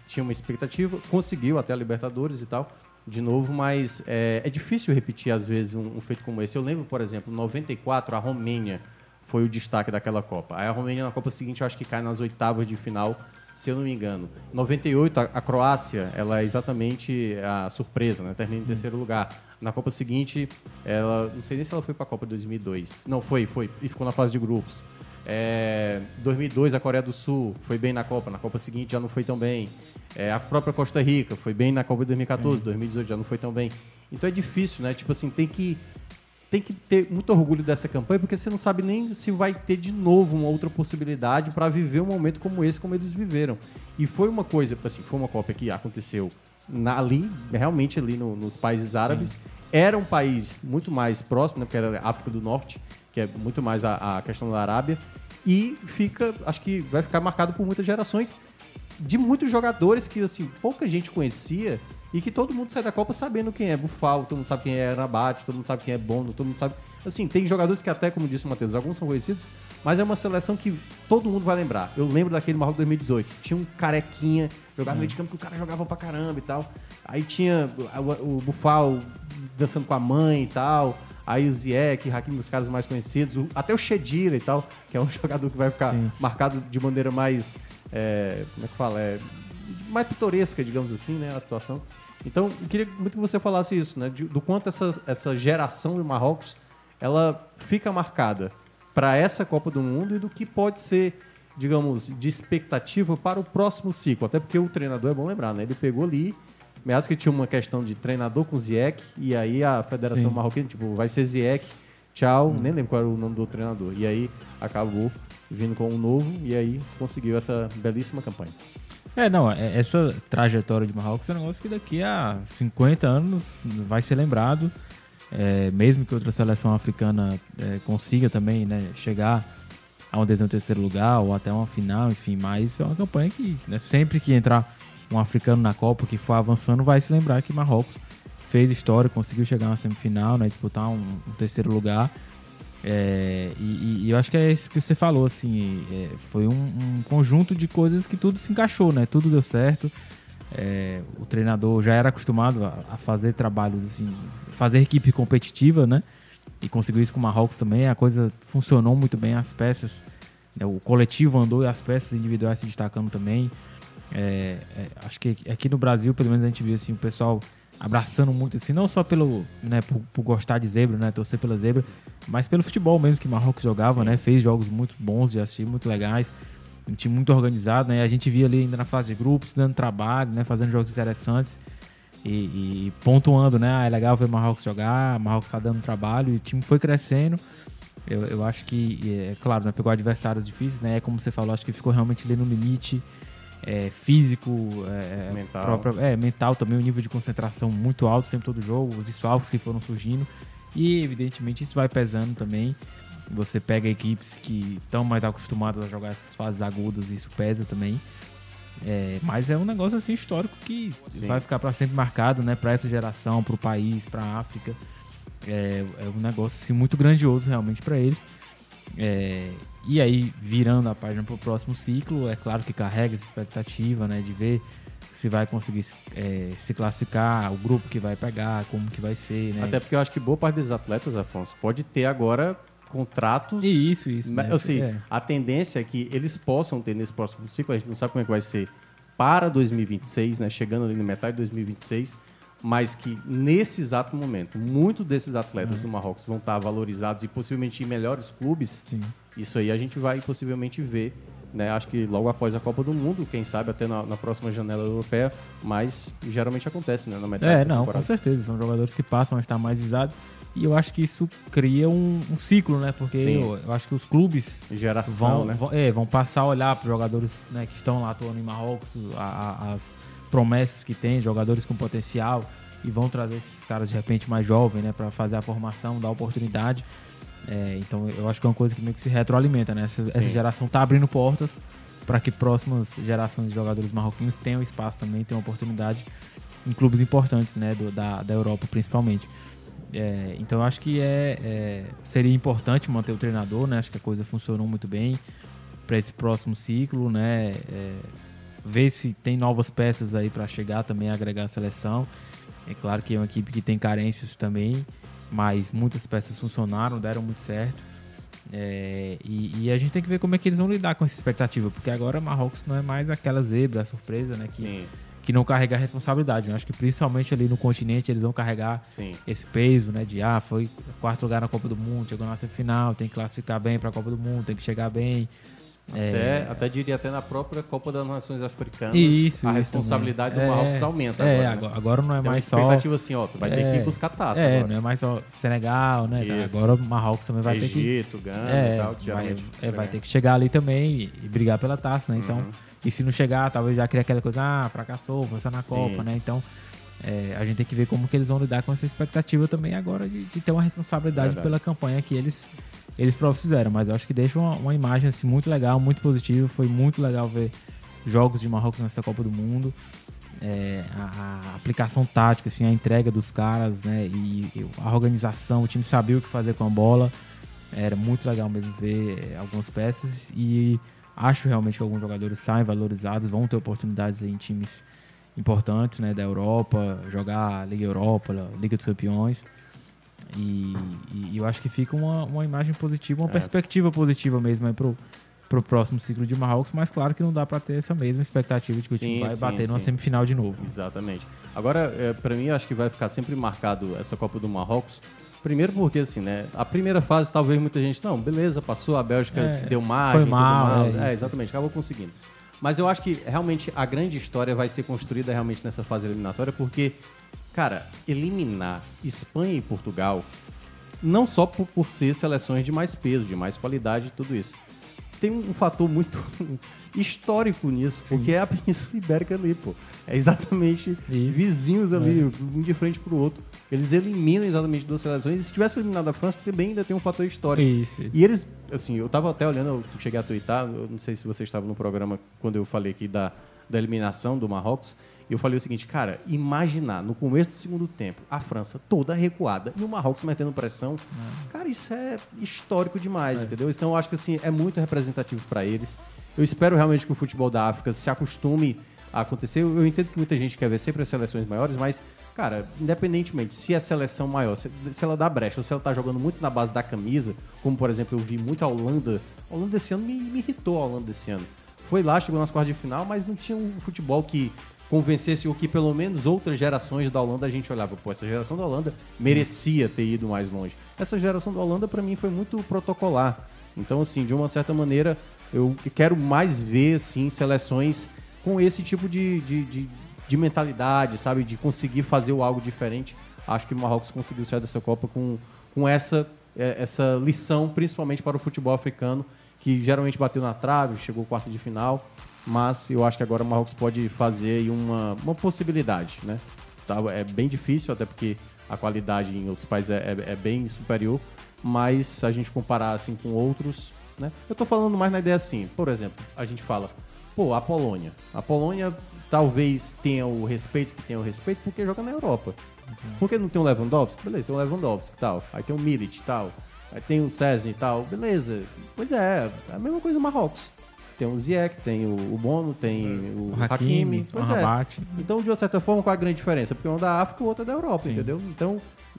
tinha uma expectativa, conseguiu até a Libertadores e tal, de novo, mas é, é difícil repetir, às vezes, um, um feito como esse. Eu lembro, por exemplo, em 94, a Romênia foi o destaque daquela Copa. Aí a Romênia, na Copa seguinte, eu acho que cai nas oitavas de final, se eu não me engano. Em 98, a, a Croácia, ela é exatamente a surpresa, né? Termina em terceiro lugar. Na Copa seguinte, ela, não sei nem se ela foi para a Copa 2002. Não, foi, foi, e ficou na fase de grupos. É, 2002 a Coreia do Sul foi bem na Copa, na Copa seguinte já não foi tão bem. É, a própria Costa Rica foi bem na Copa de 2014, 2018 já não foi tão bem. Então é difícil, né? Tipo assim, tem que tem que ter muito orgulho dessa campanha porque você não sabe nem se vai ter de novo uma outra possibilidade para viver um momento como esse, como eles viveram. E foi uma coisa, assim, foi uma Copa que aconteceu na- ali, realmente ali no- nos países árabes. Era um país muito mais próximo, né, porque era a África do Norte, que é muito mais a, a questão da Arábia. E fica, acho que vai ficar marcado por muitas gerações de muitos jogadores que, assim, pouca gente conhecia e que todo mundo sai da Copa sabendo quem é Bufal, todo mundo sabe quem é Rabat, todo mundo sabe quem é Bono, todo mundo sabe... Assim, tem jogadores que até, como disse o Matheus, alguns são conhecidos, mas é uma seleção que todo mundo vai lembrar. Eu lembro daquele Marrocos 2018. Tinha um carequinha, jogava no meio de campo que o cara jogava pra caramba e tal. Aí tinha o, o Bufal dançando com a mãe e tal. Aí o Ziyech, Hakimi, os caras mais conhecidos. o- até o Shedira e tal, que é um [LAUGHS] jogador que vai ficar marcado de maneira mais... é, como é que fala? É, mais pitoresca, digamos assim, né? A situação. Então, eu queria muito que você falasse isso, né? do quanto essa, essa geração do Marrocos ela fica marcada para essa Copa do Mundo e do que pode ser, digamos, de expectativa para o próximo ciclo. Até porque o treinador é bom lembrar, né? Ele pegou ali, meados que tinha uma questão de treinador com Ziyech, e aí a Federação Sim. Marroquina, tipo, vai ser Ziyech, tchau, nem lembro qual era o nome do treinador. E aí acabou vindo com um novo e aí conseguiu essa belíssima campanha. É, não, é- essa trajetória de Marrocos é um negócio que daqui a 50 anos vai ser lembrado. É, mesmo que outra seleção africana é, consiga também né, chegar a um décimo terceiro lugar ou até uma final, enfim, mas é uma campanha que né, sempre que entrar um africano na Copa que for avançando vai se lembrar que Marrocos fez história, conseguiu chegar na semifinal, né, disputar um, um terceiro lugar. É, e, e- eu acho que é isso que você falou, assim, é, foi um, um conjunto de coisas que tudo se encaixou, né? Tudo deu certo. É, o treinador já era acostumado a, a fazer trabalhos, assim, fazer equipe competitiva, né? E conseguiu isso com o Marrocos também. A coisa funcionou muito bem, as peças, né? o coletivo andou e as peças individuais se destacando também. É, é, acho que aqui no Brasil, pelo menos a gente viu assim, o pessoal abraçando muito, assim, não só pelo, né, por, por gostar de zebra, né, torcer pela zebra, mas pelo futebol mesmo que Marrocos jogava, né, fez jogos muito bons de assistir, muito legais, um time muito organizado, né, a gente via ali ainda na fase de grupos, dando trabalho, né, fazendo jogos interessantes e, e pontuando, né, ah, é legal ver Marrocos jogar, Marrocos tá dando trabalho e o time foi crescendo, eu, eu acho que, é claro, né, pegou adversários difíceis, né, como você falou, acho que ficou realmente ali no limite, é, físico, é, Mental. própria- é, mental também, o nível de concentração muito alto sempre todo jogo, os desfalques que foram surgindo e evidentemente isso vai pesando também. Você pega equipes que estão mais acostumadas a jogar essas fases agudas, isso pesa também. É, mas é um negócio assim histórico que Sim. vai ficar para sempre marcado, né, para essa geração, para o país, para a África. É, é um negócio assim, muito grandioso realmente para eles. É, e aí, virando a página para o próximo ciclo, é claro que carrega essa expectativa, né, de ver se vai conseguir se- é, se classificar, o grupo que vai pegar, como que vai ser, né? Até porque eu acho que boa parte dos atletas, Afonso, pode ter agora contratos. Isso, isso, Mas, né? Assim, É. a tendência é que eles possam ter nesse próximo ciclo, a gente não sabe como é que vai ser para 2026, né? Chegando ali na metade de 2026, mas que nesse exato momento, muitos desses atletas do Marrocos vão estar valorizados e possivelmente em melhores clubes. Isso aí a gente vai possivelmente ver. Né, acho que logo após a Copa do Mundo, quem sabe até na, na próxima janela europeia, mas geralmente acontece, né? Na metade É, não, com certeza. São jogadores que passam a estar mais visados. E eu acho que isso cria um, um ciclo, né? Porque Sim. eu, eu acho que os clubes Geração, vão, né? vão, é, vão passar a olhar para jogadores né, que estão lá atuando em Marrocos, a- a- as promessas que tem, jogadores com potencial, e vão trazer esses caras de repente mais jovens, né? Para fazer a formação, dar oportunidade. É, então eu acho que é uma coisa que meio que se retroalimenta, né? Essa, essa geração tá abrindo portas para que próximas gerações de jogadores marroquinos tenham espaço também, tenham oportunidade em clubes importantes, né, do- da, da Europa principalmente. É, então eu acho que é, é, seria importante manter o treinador, né? Acho que a coisa funcionou muito bem para esse próximo ciclo, né? É, ver se tem novas peças aí para chegar também a agregar a seleção. É claro que é uma equipe que tem carências também, mas muitas peças funcionaram, deram muito certo. É, e, e a gente tem que ver como é que eles vão lidar com essa expectativa, porque agora Marrocos não é mais aquela zebra, a surpresa, né? Que, que não carrega a responsabilidade. Eu acho que principalmente ali no continente eles vão carregar Sim. esse peso, né? De ah, foi quarto lugar na Copa do Mundo, chegou na semifinal, tem que classificar bem para a Copa do Mundo, tem que chegar bem. Até, É. até diria até na própria Copa das Nações Africanas, Isso, a isso responsabilidade também. do Marrocos É, aumenta é, agora. né? agora, não é Tem uma mais só. expectativa assim, ó, tu vai ter que ir buscar taça É, agora. não é mais só Senegal, né? Isso. Agora o Marrocos também vai ter que. Egito, Gana é, e tal, vai, é, vai ter que chegar ali também e, e brigar pela taça, né? Então, Uhum. e se não chegar, talvez já crie aquela coisa, ah, fracassou, só na Sim. Copa, né? Então, é, a gente tem que ver como que eles vão lidar com essa expectativa também agora de, de ter uma responsabilidade Verdade. pela campanha que eles eles próprios fizeram. Mas eu acho que deixa uma, uma imagem assim, muito legal, muito positiva. Foi muito legal ver jogos de Marrocos nessa Copa do Mundo. É, a, a aplicação tática, assim, a entrega dos caras, né? E, e a organização, o time sabia o que fazer com a bola. Era muito legal mesmo ver é, algumas peças. E acho realmente que alguns jogadores saem valorizados, vão ter oportunidades em times importantes, né? Da Europa, jogar Liga Europa, Liga dos Campeões. E, e- eu acho que fica uma, uma imagem positiva, uma É. perspectiva positiva mesmo aí pro, pro próximo ciclo de Marrocos, mas claro que não dá pra ter essa mesma expectativa de que o time Sim, vai sim, bater numa sim. semifinal de novo. Exatamente. Agora, é, para mim, eu acho que vai ficar sempre marcado essa Copa do Marrocos. Primeiro porque, assim, né? A primeira fase, talvez muita gente... Não, beleza, passou, a Bélgica É, deu margem, foi mal, mal. é É, exatamente, acabou conseguindo. Mas eu acho que, realmente, a grande história vai ser construída realmente nessa fase eliminatória, porque, cara, eliminar Espanha e Portugal, não só por, por ser seleções de mais peso, de mais qualidade e tudo isso, tem um fator muito [LAUGHS] histórico nisso, porque é a Península Ibérica ali, pô. É exatamente vizinhos ali, um de frente pro outro. Eles eliminam exatamente duas seleções. E se tivesse eliminado a França, também ainda tem um fator histórico. Isso, isso. E eles, assim, eu tava até olhando, eu cheguei a twittar, eu não sei se você estava no programa quando eu falei aqui da, da eliminação do Marrocos. E eu falei o seguinte, cara, imaginar no começo do segundo tempo a França toda recuada e o Marrocos metendo pressão, cara, isso é histórico demais, entendeu? Então eu acho que assim é muito representativo para eles. Eu espero realmente que o futebol da África se acostume a acontecer. Eu entendo que muita gente quer ver sempre as seleções maiores, mas, cara, independentemente se é seleção maior, se, se ela dá brecha ou se ela tá jogando muito na base da camisa, como por exemplo eu vi muito a Holanda. A Holanda desse ano me, me irritou a Holanda desse ano. Foi lá, chegou nas quartas de final, mas não tinha um futebol que convencesse o que pelo menos outras gerações da Holanda a gente olhava, pô, essa geração da Holanda merecia ter ido mais longe. Essa geração da Holanda para mim foi muito protocolar. Então assim, de uma certa maneira, eu quero mais ver assim seleções com esse tipo de, de, de, de mentalidade, sabe, de conseguir fazer algo diferente. Acho que o Marrocos conseguiu sair dessa Copa com, com essa é, essa lição, principalmente para o futebol africano, que geralmente bateu na trave, chegou ao quarto de final, mas eu acho que agora o Marrocos pode fazer aí uma, uma possibilidade, né? Tá, é bem difícil, até porque a qualidade em outros países é, é- é bem superior, mas se a gente comparar assim com outros, né? Eu tô falando mais na ideia assim, por exemplo, a gente fala, pô, a Polônia. A Polônia talvez tenha o respeito que tem o respeito porque joga na Europa. Porque não tem o Lewandowski? Beleza, tem o Lewandowski e tal. Aí tem o Milic e tal. Aí tem o César e tal. Beleza. Pois é, é a mesma coisa o Marrocos. Tem o Ziyech, tem o, o Bono, tem o, O Hakimi, o é. Então, de uma certa forma, qual a grande diferença? Porque um é da África e o outro é da Europa, entendeu? Então,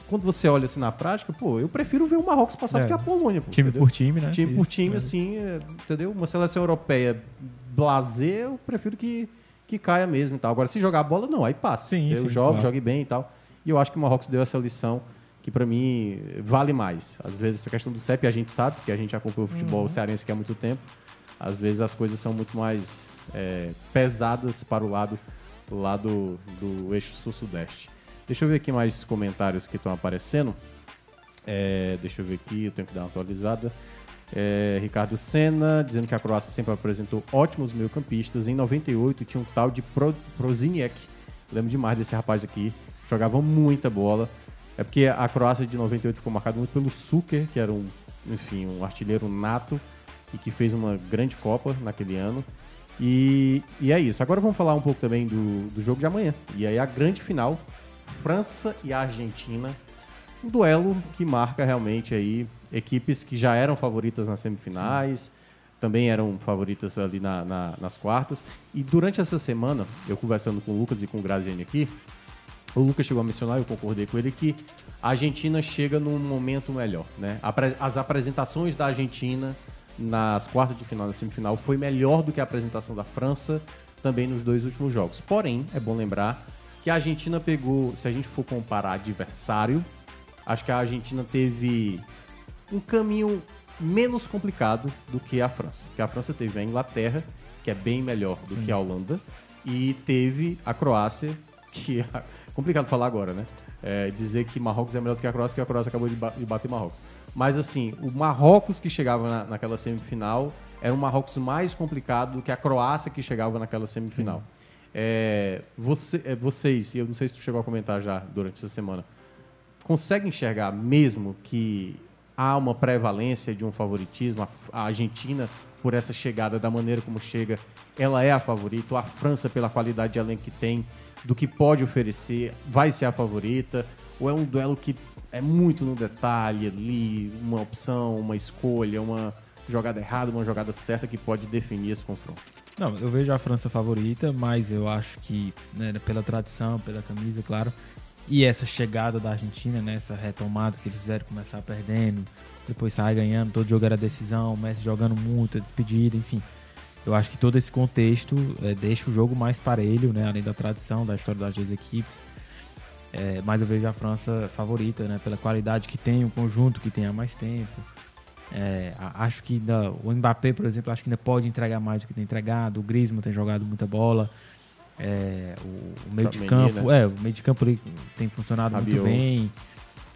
quando você olha assim na prática, pô, eu prefiro ver o Marrocos passar É. do que a Polônia. Pô, Time entendeu? por time, né? Time por Isso, time, é. assim, é, entendeu? Uma seleção europeia blazer, eu prefiro que, que caia mesmo e tal. Agora, se jogar a bola, não, aí passa. Sim, eu sim, jogo, claro. jogue bem e tal. E eu acho que o Marrocos deu essa lição que pra mim vale mais. Às vezes essa questão do CEP a gente sabe, porque a gente acompanha o futebol Uhum. cearense aqui há muito tempo. Às vezes as coisas são muito mais é, pesadas para o lado, lado do eixo sul-sudeste. Deixa eu ver aqui mais comentários que estão aparecendo. É, deixa eu ver aqui, eu tenho que dar uma atualizada. É, Ricardo Senna dizendo que a Croácia sempre apresentou ótimos meio-campistas. Em 98 tinha um tal de Pro. Lembro demais desse rapaz aqui. Jogava muita bola. É porque a Croácia de 98 ficou marcada muito pelo Suker, que era um, enfim, um artilheiro nato e que fez uma grande Copa naquele ano. E, e é isso. Agora vamos falar um pouco também do, do jogo de amanhã. E aí a grande final, França e Argentina. Um duelo que marca realmente aí equipes que já eram favoritas nas semifinais, também eram favoritas ali na- na- nas quartas. E durante essa semana, eu conversando com o Lucas e com o Graziani aqui, o Lucas chegou a mencionar, eu concordei com ele, que a Argentina chega num momento melhor. Né? As apresentações da Argentina nas quartas de final, na semifinal, foi melhor do que a apresentação da França também nos dois últimos jogos. Porém, é bom lembrar que a Argentina pegou, se a gente for comparar adversário, acho que a Argentina teve um caminho menos complicado do que a França. Porque a França teve a Inglaterra, que é bem melhor do Sim. que a Holanda, e teve a Croácia, que é complicado falar agora, né? É, dizer que Marrocos é melhor do que a Croácia, que a Croácia acabou de, ba- de bater Marrocos. Mas assim, o Marrocos que chegava na- naquela semifinal era um Marrocos mais complicado do que a Croácia que chegava naquela semifinal. É, você- é, vocês, e eu não sei se tu chegou a comentar já durante essa semana, conseguem enxergar mesmo que há uma prevalência de um favoritismo? A, a Argentina, por essa chegada, da maneira como chega, ela é a favorita? A França, pela qualidade de elenco que tem, do que pode oferecer, vai ser a favorita? Ou é um duelo que é muito no detalhe ali, uma opção, uma escolha, uma jogada errada, uma jogada certa que pode definir esse confronto? Não, eu vejo a França favorita, mas eu acho que, né, pela tradição, pela camisa, claro, e essa chegada da Argentina, né, essa retomada que eles fizeram começar perdendo, depois sair ganhando, todo jogo era decisão, o Messi jogando muito, a despedida, enfim. Eu acho que todo esse contexto eh, deixa o jogo mais parelho, né, além da tradição, da história das duas equipes. Eh, mas eu vejo a França favorita, né, pela qualidade que tem, o conjunto que tem há mais tempo. É, acho que ainda, o Mbappé, por exemplo, acho que ainda pode entregar mais do que tem entregado. O Griezmann tem jogado muita bola. É, o, o meio de campo, é, o meio de campo tem funcionado muito Rabiot. bem.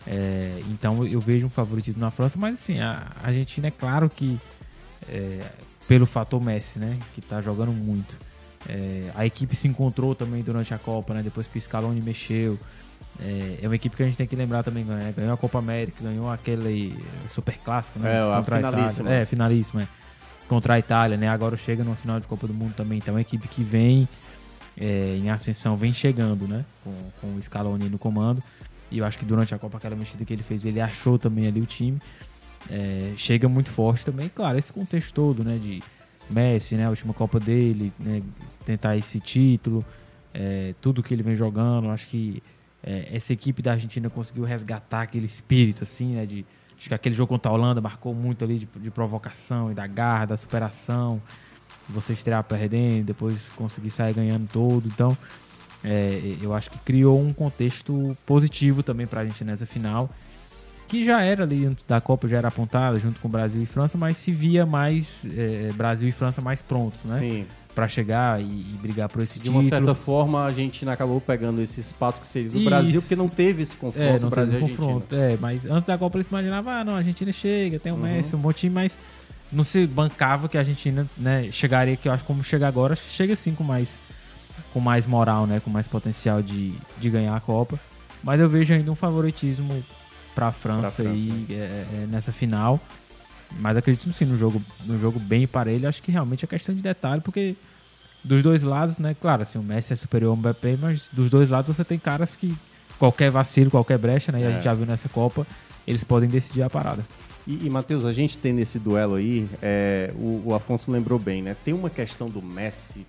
É, então eu vejo um favoritismo na França, mas assim, a a Argentina é claro que é, pelo fator Messi, né, que tá jogando muito. É, a equipe se encontrou também durante a Copa, né, depois que o Scaloni mexeu. É, é uma equipe que a gente tem que lembrar também, né, ganhou a Copa América, ganhou aquele super clássico, né, É, a contra finalíssima. Itália. É, finalíssima, é. contra a Itália, né, agora chega no final de Copa do Mundo também, então é uma equipe que vem é, em ascensão, vem chegando, né, com, com o Scaloni no comando. E eu acho que durante a Copa, aquela mexida que ele fez, ele achou também ali o time. É, chega muito forte também, claro, esse contexto todo, né, de Messi, né, a última Copa dele, né, tentar esse título, é, tudo que ele vem jogando, acho que é, essa equipe da Argentina conseguiu resgatar aquele espírito, assim, né, de acho que aquele jogo contra a Holanda marcou muito ali de, de provocação e da garra, da superação, você estrear perdendo, depois conseguir sair ganhando todo, então é, eu acho que criou um contexto positivo também para a gente nessa final, que já era ali antes da Copa, já era apontada junto com Brasil e França, mas se via mais é, Brasil e França mais prontos, né? Sim. Para chegar e, e brigar por esse De título. uma certa forma, a Argentina acabou pegando esse espaço que seria do Isso. Brasil, porque não teve esse confronto É, não Brasil teve um confronto. É, mas antes da Copa eles imaginavam, ah, não, a Argentina chega, tem o Uhum. Messi, um bom time, mas não se bancava que a Argentina né, chegaria, que eu acho como chega agora, acho que chega sim com mais, com mais moral, né, com mais potencial de, de ganhar a Copa. Mas eu vejo ainda um favoritismo para a França, França, aí, é, é, nessa final. Mas acredito sim no jogo, no jogo bem parelho. Acho que realmente é questão de detalhe, porque dos dois lados, né? Claro, assim, o Messi é superior ao Mbappé, mas dos dois lados você tem caras que qualquer vacilo, qualquer brecha, né? E a É. gente já viu nessa Copa, eles podem decidir a parada. E, e Matheus, a gente tem nesse duelo aí, é, o, o Afonso lembrou bem, né? Tem uma questão do Messi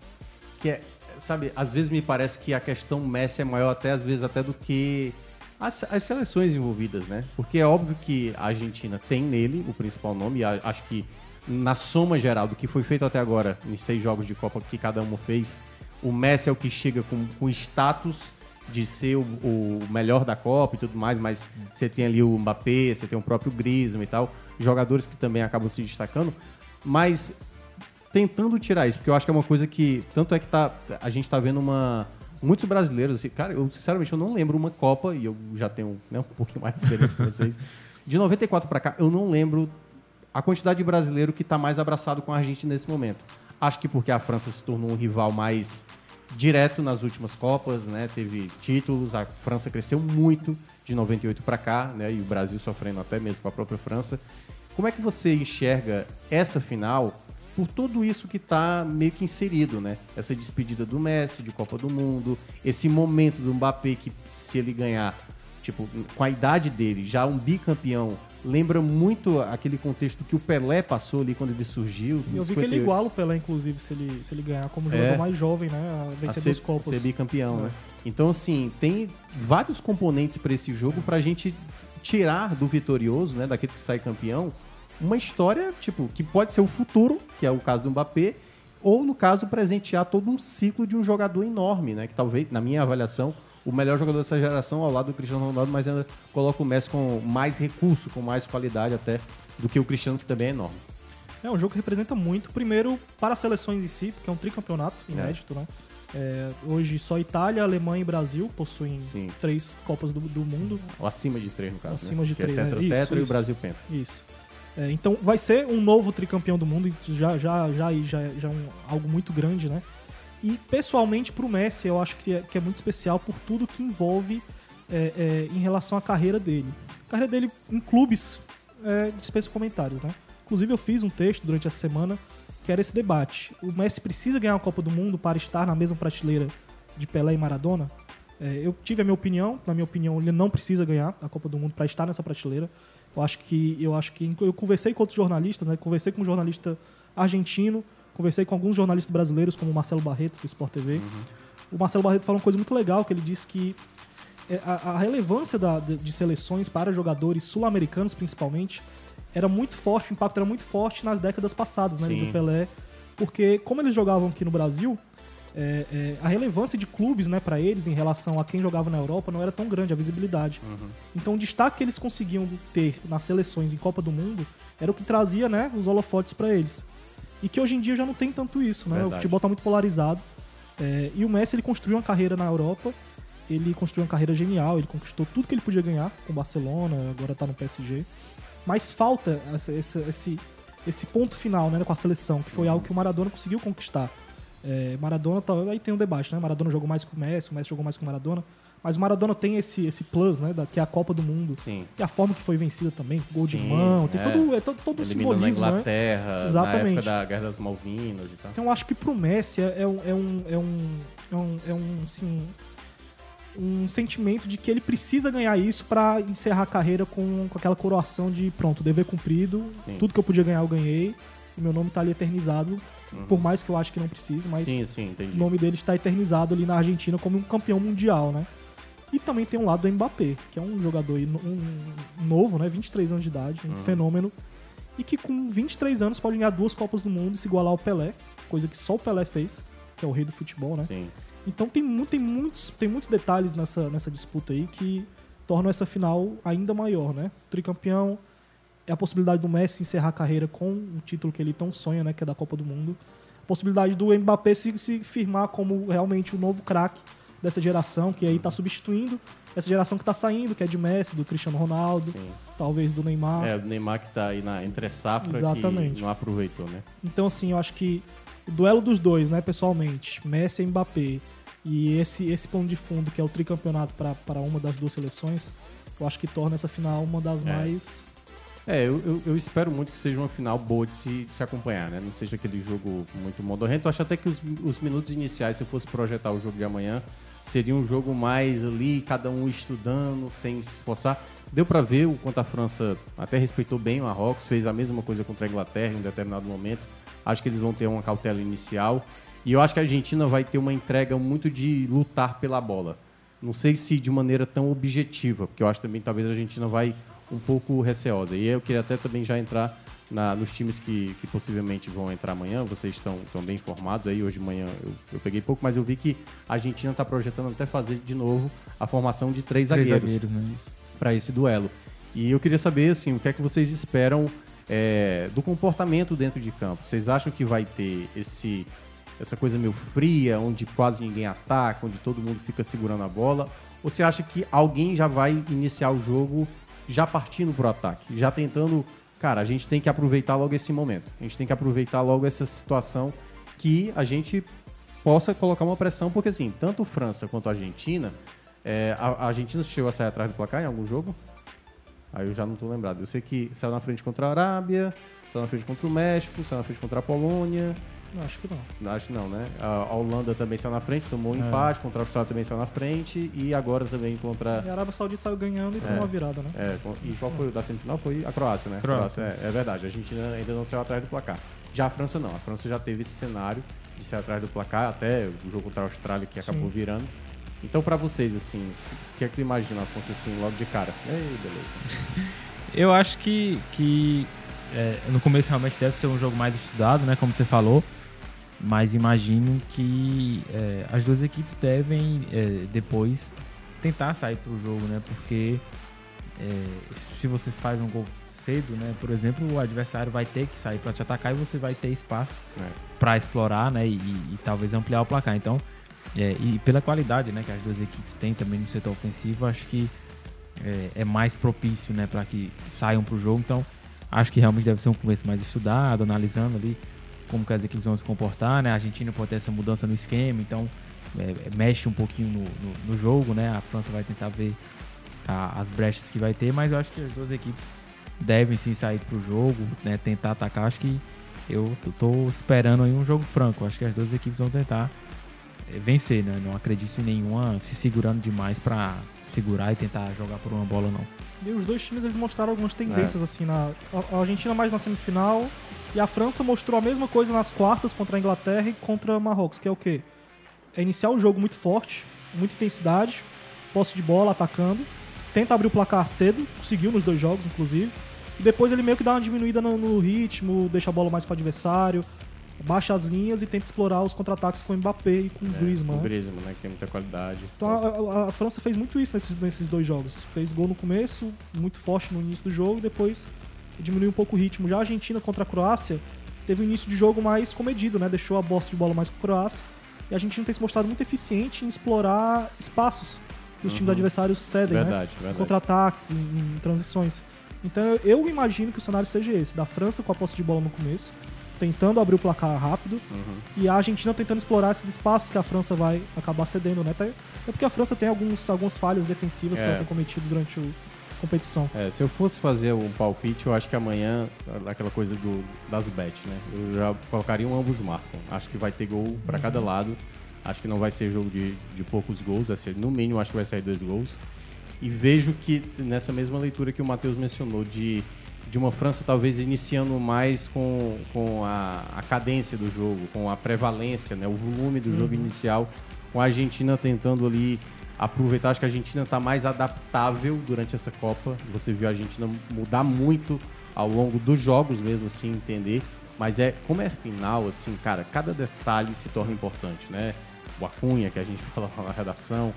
que é, sabe, às vezes me parece que a questão Messi é maior até às vezes até do que as, as seleções envolvidas, né? Porque é óbvio que a Argentina tem nele o principal nome, e a- acho que na soma geral do que foi feito até agora, nos seis jogos de Copa que cada uma fez, o Messi é o que chega com, com status de ser o, o melhor da Copa e tudo mais, mas você tem ali o Mbappé, você tem o próprio Griezmann e tal, jogadores que também acabam se destacando, mas tentando tirar isso, porque eu acho que é uma coisa que tanto é que tá, a gente tá vendo uma muitos brasileiros, assim, cara, eu sinceramente eu não lembro uma Copa e eu já tenho né, um pouquinho mais de experiência que vocês. [LAUGHS] De 94 para cá, eu não lembro a quantidade de brasileiro que está mais abraçado com a Argentina nesse momento. Acho que porque a França se tornou um rival mais direto nas últimas Copas, né? Teve títulos, a França cresceu muito de 98 para cá, né? E o Brasil sofrendo até mesmo com a própria França. Como é que você enxerga essa final por tudo isso que está meio que inserido, né? Essa despedida do Messi de Copa do Mundo, esse momento do Mbappé que se ele ganhar, tipo, com a idade dele, já um bicampeão, lembra muito aquele contexto que o Pelé passou ali quando ele surgiu. Eu vi que ele iguala o Pelé, inclusive, se ele, se ele ganhar como É. jogador mais jovem, né? A vencer a ser, Copas. ser bicampeão, É. né? Então, assim, tem vários componentes para esse jogo pra gente tirar do vitorioso, né, daquele que sai campeão, uma história, tipo, que pode ser o futuro, que é o caso do Mbappé, ou, no caso, presentear todo um ciclo de um jogador enorme, né? Que talvez, na minha avaliação, o melhor jogador dessa geração ao lado do Cristiano Ronaldo, mas ainda coloca o Messi com mais recurso, com mais qualidade até do que o Cristiano, que também é enorme. É um jogo que representa muito, primeiro, para as seleções em si, porque é um tricampeonato É. inédito, né? É, hoje só Itália, Alemanha e Brasil possuem três Copas do, do Mundo. Ou acima de três, no caso. Acima né? de Que três, é né? tetra, Isso, tetra e o. Brasil penta. Isso. É, então vai ser um novo tricampeão do mundo, já, já, já, já, já é um, algo muito grande, né? E pessoalmente pro Messi eu acho que é, que é muito especial por tudo que envolve é, é, em relação à carreira dele. A carreira dele em clubes é, dispensa comentários, né? Inclusive eu fiz um texto durante essa semana que era esse debate. O Messi precisa ganhar a Copa do Mundo para estar na mesma prateleira de Pelé e Maradona? É, eu tive a minha opinião, na minha opinião ele não precisa ganhar a Copa do Mundo para estar nessa prateleira. Eu acho que eu acho que eu conversei com outros jornalistas, né? Conversei com um jornalista argentino, conversei com alguns jornalistas brasileiros como o Marcelo Barreto do Sport TV. O Marcelo Barreto falou uma coisa muito legal que ele disse que é, a, a relevância da- de, de seleções para jogadores sul-americanos principalmente era muito forte, o impacto era muito forte nas décadas passadas, né, Sim. do Pelé, porque como eles jogavam aqui no Brasil, é, é, a relevância de clubes, né, para eles em relação a quem jogava na Europa não era tão grande a visibilidade. Então o destaque que eles conseguiam ter nas seleções em Copa do Mundo era o que trazia, né, os holofotes para eles. E que hoje em dia já não tem tanto isso, né? O Verdade. futebol tá muito polarizado. É, e o Messi ele construiu uma carreira na Europa, ele construiu uma carreira genial, ele conquistou tudo que ele podia ganhar com o Barcelona, agora tá no PSG. Mas falta essa- essa- esse, esse ponto final né, com a seleção, que foi algo que o Maradona conseguiu conquistar. É, Maradona, tá, aí tem um debate, né? Maradona jogou mais com o Messi, o Messi jogou mais com o Maradona. Mas o Maradona tem esse, esse plus, né? Da, que é a Copa do Mundo. Sim. É a forma que foi vencida também, gol de Sim, mão, tem é. todo, é todo, todo o simbolismo, a né? Inglaterra, Exatamente. na época da Guerra das Malvinas e tal. Então eu acho que pro Messi é é um, é um, é um, é um, é um, assim, um sentimento de que ele precisa ganhar isso pra encerrar a carreira com, com aquela coroação de pronto, dever cumprido, Sim. tudo que eu podia ganhar eu ganhei, e meu nome tá ali eternizado, Uhum. por mais que eu acho que não precise, mas Sim, sim, o nome dele está eternizado ali na Argentina como um campeão mundial, né? E também tem um lado do Mbappé, que é um jogador um novo, né? 23 anos de idade, um Uhum. fenômeno. E que com 23 anos pode ganhar duas Copas do Mundo e se igualar ao Pelé, coisa que só o Pelé fez, que é o rei do futebol, né? Sim. Então tem, tem, muitos, tem muitos detalhes nessa, nessa disputa aí que tornam essa final ainda maior, né? Tricampeão, é a possibilidade do Messi encerrar a carreira com o título que ele tão sonha, né? Que é da Copa do Mundo. A possibilidade do Mbappé se, se firmar como realmente o novo craque dessa geração, que aí tá substituindo essa geração que tá saindo, que é de Messi, do Cristiano Ronaldo, talvez do Neymar. É, o Neymar que tá aí na entre safra Exatamente. que não aproveitou, né? Então, assim, eu acho que o duelo dos dois, né, pessoalmente, Messi e Mbappé, e esse, esse plano de fundo, que é o tricampeonato para uma das duas seleções, eu acho que torna essa final uma das É. mais. É, eu, eu, eu espero muito que seja uma final boa de se, de se acompanhar, né? Não seja aquele jogo muito modorrento. Eu acho até que os, os minutos iniciais, se eu fosse projetar o jogo de amanhã, seria um jogo mais ali, cada um estudando, sem se esforçar. Deu pra ver o quanto a França até respeitou bem o Marrocos, fez a mesma coisa contra a Inglaterra em um determinado momento. Acho que eles vão ter uma cautela inicial. E eu acho que a Argentina vai ter uma entrega muito de lutar pela bola. Não sei se de maneira tão objetiva, porque eu acho também talvez a Argentina vai um pouco receosa. E eu queria até também já entrar na- nos times que, que possivelmente vão entrar amanhã. Vocês estão, estão bem informados aí. Hoje de manhã eu, eu peguei pouco, mas eu vi que a Argentina está projetando até fazer de novo a formação de três, Três zagueiros, zagueiros, né? para esse duelo. E eu queria saber assim, o que é que vocês esperam é, do comportamento dentro de campo. Vocês acham que vai ter esse essa coisa meio fria, onde quase ninguém ataca, onde todo mundo fica segurando a bola? Ou você acha que alguém já vai iniciar o jogo já partindo pro ataque, já tentando, cara, a gente tem que aproveitar logo esse momento. A gente tem que aproveitar logo essa situação que a gente possa colocar uma pressão, porque assim, tanto França quanto Argentina, é, a, a Argentina chegou a sair atrás do placar em algum jogo? Aí eu já não tô lembrado. Eu sei que saiu na frente contra a Arábia, saiu na frente contra o México, saiu na frente contra a Polônia. Não, acho que não. Acho que não, né? A a Holanda também saiu na frente, tomou um É. empate, contra a Austrália também saiu na frente e agora também contra. E a Arábia Saudita saiu ganhando e tomou uma virada, né? É, e qual foi o da semifinal? Foi a Croácia, né? Croácia. é, é verdade. A Argentina ainda não saiu atrás do placar. Já a França não. A França já teve esse cenário de sair atrás do placar, até o jogo contra a Austrália que acabou Sim. virando. Então, pra vocês, assim, o que é que tu imagina, Afonso, assim, logo de cara? Ei, beleza. [LAUGHS] Eu acho que, que é, no começo realmente deve ser um jogo mais estudado, né? Como você falou. Mas imagino que é, as duas equipes devem é, depois tentar sair pro jogo, né? Porque é, se você faz um gol cedo, né? Por exemplo, o adversário vai ter que sair para te atacar e você vai ter espaço É. para explorar, né? E, e talvez ampliar o placar. Então, é, e pela qualidade, né? Que as duas equipes têm também no setor ofensivo, acho que é, é mais propício, né? Para que saiam pro jogo. Então, acho que realmente deve ser um começo mais estudado, analisando ali como que as equipes vão se comportar, né? A Argentina pode ter essa mudança no esquema, então é, é, mexe um pouquinho no, no, no jogo, né? A França vai tentar ver a- as brechas que vai ter, mas eu acho que as duas equipes devem sim sair pro jogo, né? Tentar atacar. Acho que eu tô, esperando aí um jogo franco. Acho que as duas equipes vão tentar é, vencer, né? Não acredito em nenhuma se segurando demais para segurar e tentar jogar por uma bola, não. E os dois times eles mostraram algumas tendências assim na a Argentina mais na semifinal e a França mostrou a mesma coisa nas quartas contra a Inglaterra e contra Marrocos, que é o quê? É iniciar o jogo muito forte, muita intensidade, posse de bola, atacando, tenta abrir o placar cedo, conseguiu nos dois jogos inclusive, e depois ele meio que dá uma diminuída no, no ritmo, deixa a bola mais para o adversário, baixa as linhas e tenta explorar os contra-ataques com o Mbappé e com o Griezmann. O Griezmann, né? Que tem muita qualidade. Então a, a- a França fez muito isso nesses, nesses dois jogos. Fez gol no começo, muito forte no início do jogo, depois diminuiu um pouco o ritmo. Já a Argentina contra a Croácia teve um início de jogo mais comedido, né? Deixou a bosta de bola mais com a Croácia. E a Argentina tem se mostrado muito eficiente em explorar espaços que os Uhum. times adversários cedem, Verdade, né? verdade. Em contra-ataques, em, em transições. Então eu- eu imagino que o cenário seja esse, da França com a posse de bola no começo, tentando abrir o placar rápido, Uhum. e a Argentina tentando explorar esses espaços que a França vai acabar cedendo, né? Até, até porque a França tem alguns, algumas falhas defensivas que É. ela tem cometido durante a competição. É, se eu fosse fazer um palpite, eu acho que amanhã, aquela coisa do, das bet, né? Eu já colocaria um ambos marcam. Acho que vai ter gol pra Uhum. cada lado. Acho que não vai ser jogo de, de poucos gols, vai ser, no mínimo acho que vai sair dois gols. E vejo que nessa mesma leitura que o Matheus mencionou, de, de uma França talvez iniciando mais com, com a, a cadência do jogo, com a prevalência, né? o volume do jogo Uhum. inicial, com a Argentina tentando ali aproveitar. Acho que a Argentina está mais adaptável durante essa Copa. Você viu a Argentina mudar muito ao longo dos jogos mesmo, assim, entender. Mas é como é final, assim, cara, cada detalhe se torna importante, né? O Acunha, que a gente [LAUGHS] fala na redação,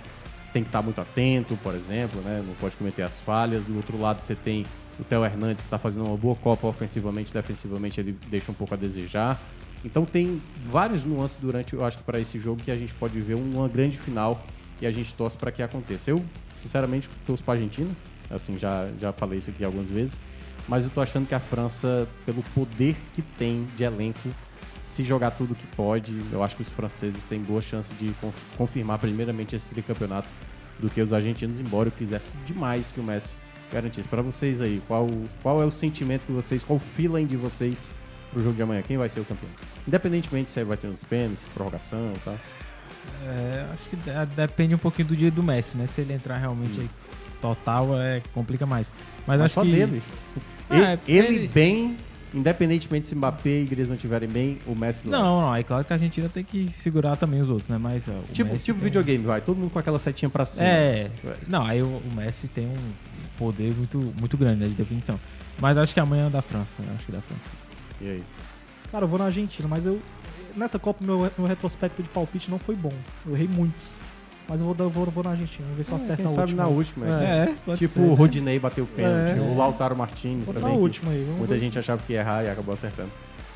tem que estar muito atento, por exemplo, né? Não pode cometer as falhas. Do outro lado, você tem o Theo Hernandes, que está fazendo uma boa Copa ofensivamente, defensivamente ele deixa um pouco a desejar. Então tem vários nuances durante, eu acho que para esse jogo que a gente pode ver uma grande final e a gente torce para que aconteça. Eu, sinceramente, torço para a Argentina, assim, já, já falei isso aqui algumas vezes, mas eu tô achando que a França, pelo poder que tem de elenco, se jogar tudo que pode, eu acho que os franceses têm boa chance de con- confirmar primeiramente esse tricampeonato do que os argentinos, embora eu quisesse demais que o Messi garantisse. Para vocês aí, qual, qual é o sentimento que vocês, qual o feeling de vocês pro jogo de amanhã? Quem vai ser o campeão? Independentemente se vai ter uns pênaltis, prorrogação e tal. É, acho que de- depende um pouquinho do dia do Messi, né? Se ele entrar realmente aí total, é, complica mais. Mas, Mas acho só que... dele. É, ele, ele bem, independentemente se Mbappé e Griezmann estiverem bem, o Messi leva. Não, não, é claro que a Argentina tem que segurar também os outros, né? Mas ó, o Tipo, Messi tipo tem- videogame, vai. Todo mundo com aquela setinha pra cima. É, não, aí o, o Messi tem um poder muito, muito grande né, de definição. Mas acho que amanhã é da França, né? acho que é da França. E aí? Cara, eu vou na Argentina, mas eu. Nessa Copa, meu, meu retrospecto de palpite não foi bom. Eu errei muitos. Mas eu vou, dar- vou, vou na Argentina, vamos ver se eu É, acerto quem a sabe última. na última. É, pode tipo ser, o né? Rodinei bateu o pênalti, É. o Lautaro Martins Vou na também. que última aí, vamos Muita ver. gente achava que ia errar e acabou acertando.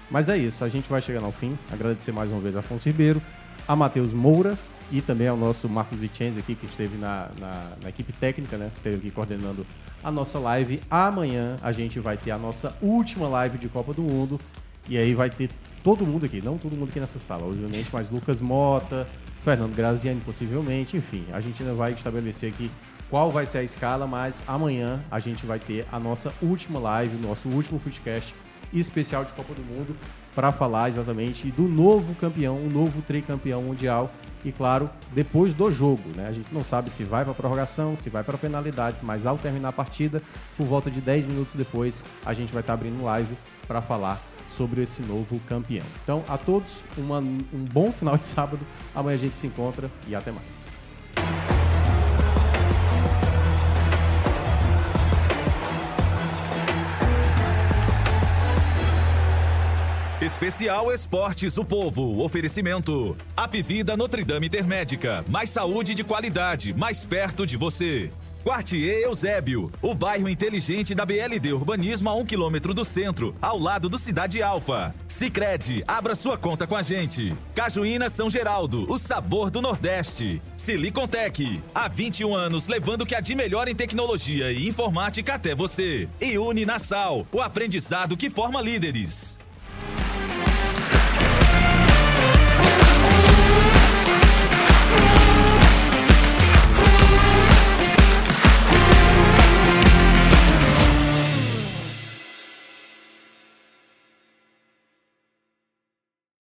Mas é isso, a gente vai chegando ao fim. Agradecer mais uma vez a Afonso Ribeiro, a Matheus Moura e também ao nosso Marcos Vicenzi aqui, que esteve na, na, na equipe técnica, né? Que esteve aqui coordenando a nossa live. Amanhã a gente vai ter a nossa última live de Copa do Mundo. E aí vai ter todo mundo aqui, não todo mundo aqui nessa sala, obviamente, mas Lucas Mota, Fernando Graziani, possivelmente, enfim. A gente ainda vai estabelecer aqui qual vai ser a escala, mas amanhã a gente vai ter a nossa última live, nosso último Footcast especial de Copa do Mundo para falar exatamente do novo campeão, o novo tricampeão mundial e claro, depois do jogo, né? A gente não sabe se vai para prorrogação, se vai para penalidades, mas ao terminar a partida, por volta de 10 minutos depois, a gente vai estar abrindo live para falar sobre esse novo campeão. Então, a todos, uma- um bom final de sábado. Amanhã a gente se encontra e até mais. Especial Esportes o Povo. Oferecimento. Apivida Notre Dame Intermédica. Mais saúde de qualidade, mais perto de você. Quartier Eusébio, o bairro inteligente da BLD Urbanismo a um quilômetro do centro, ao lado do Cidade Alfa. Sicredi, abra sua conta com a gente. Cajuína São Geraldo, o sabor do Nordeste. Silicontec, há 21 anos levando o que há de melhor em tecnologia e informática até você. E Uninasal, o aprendizado que forma líderes.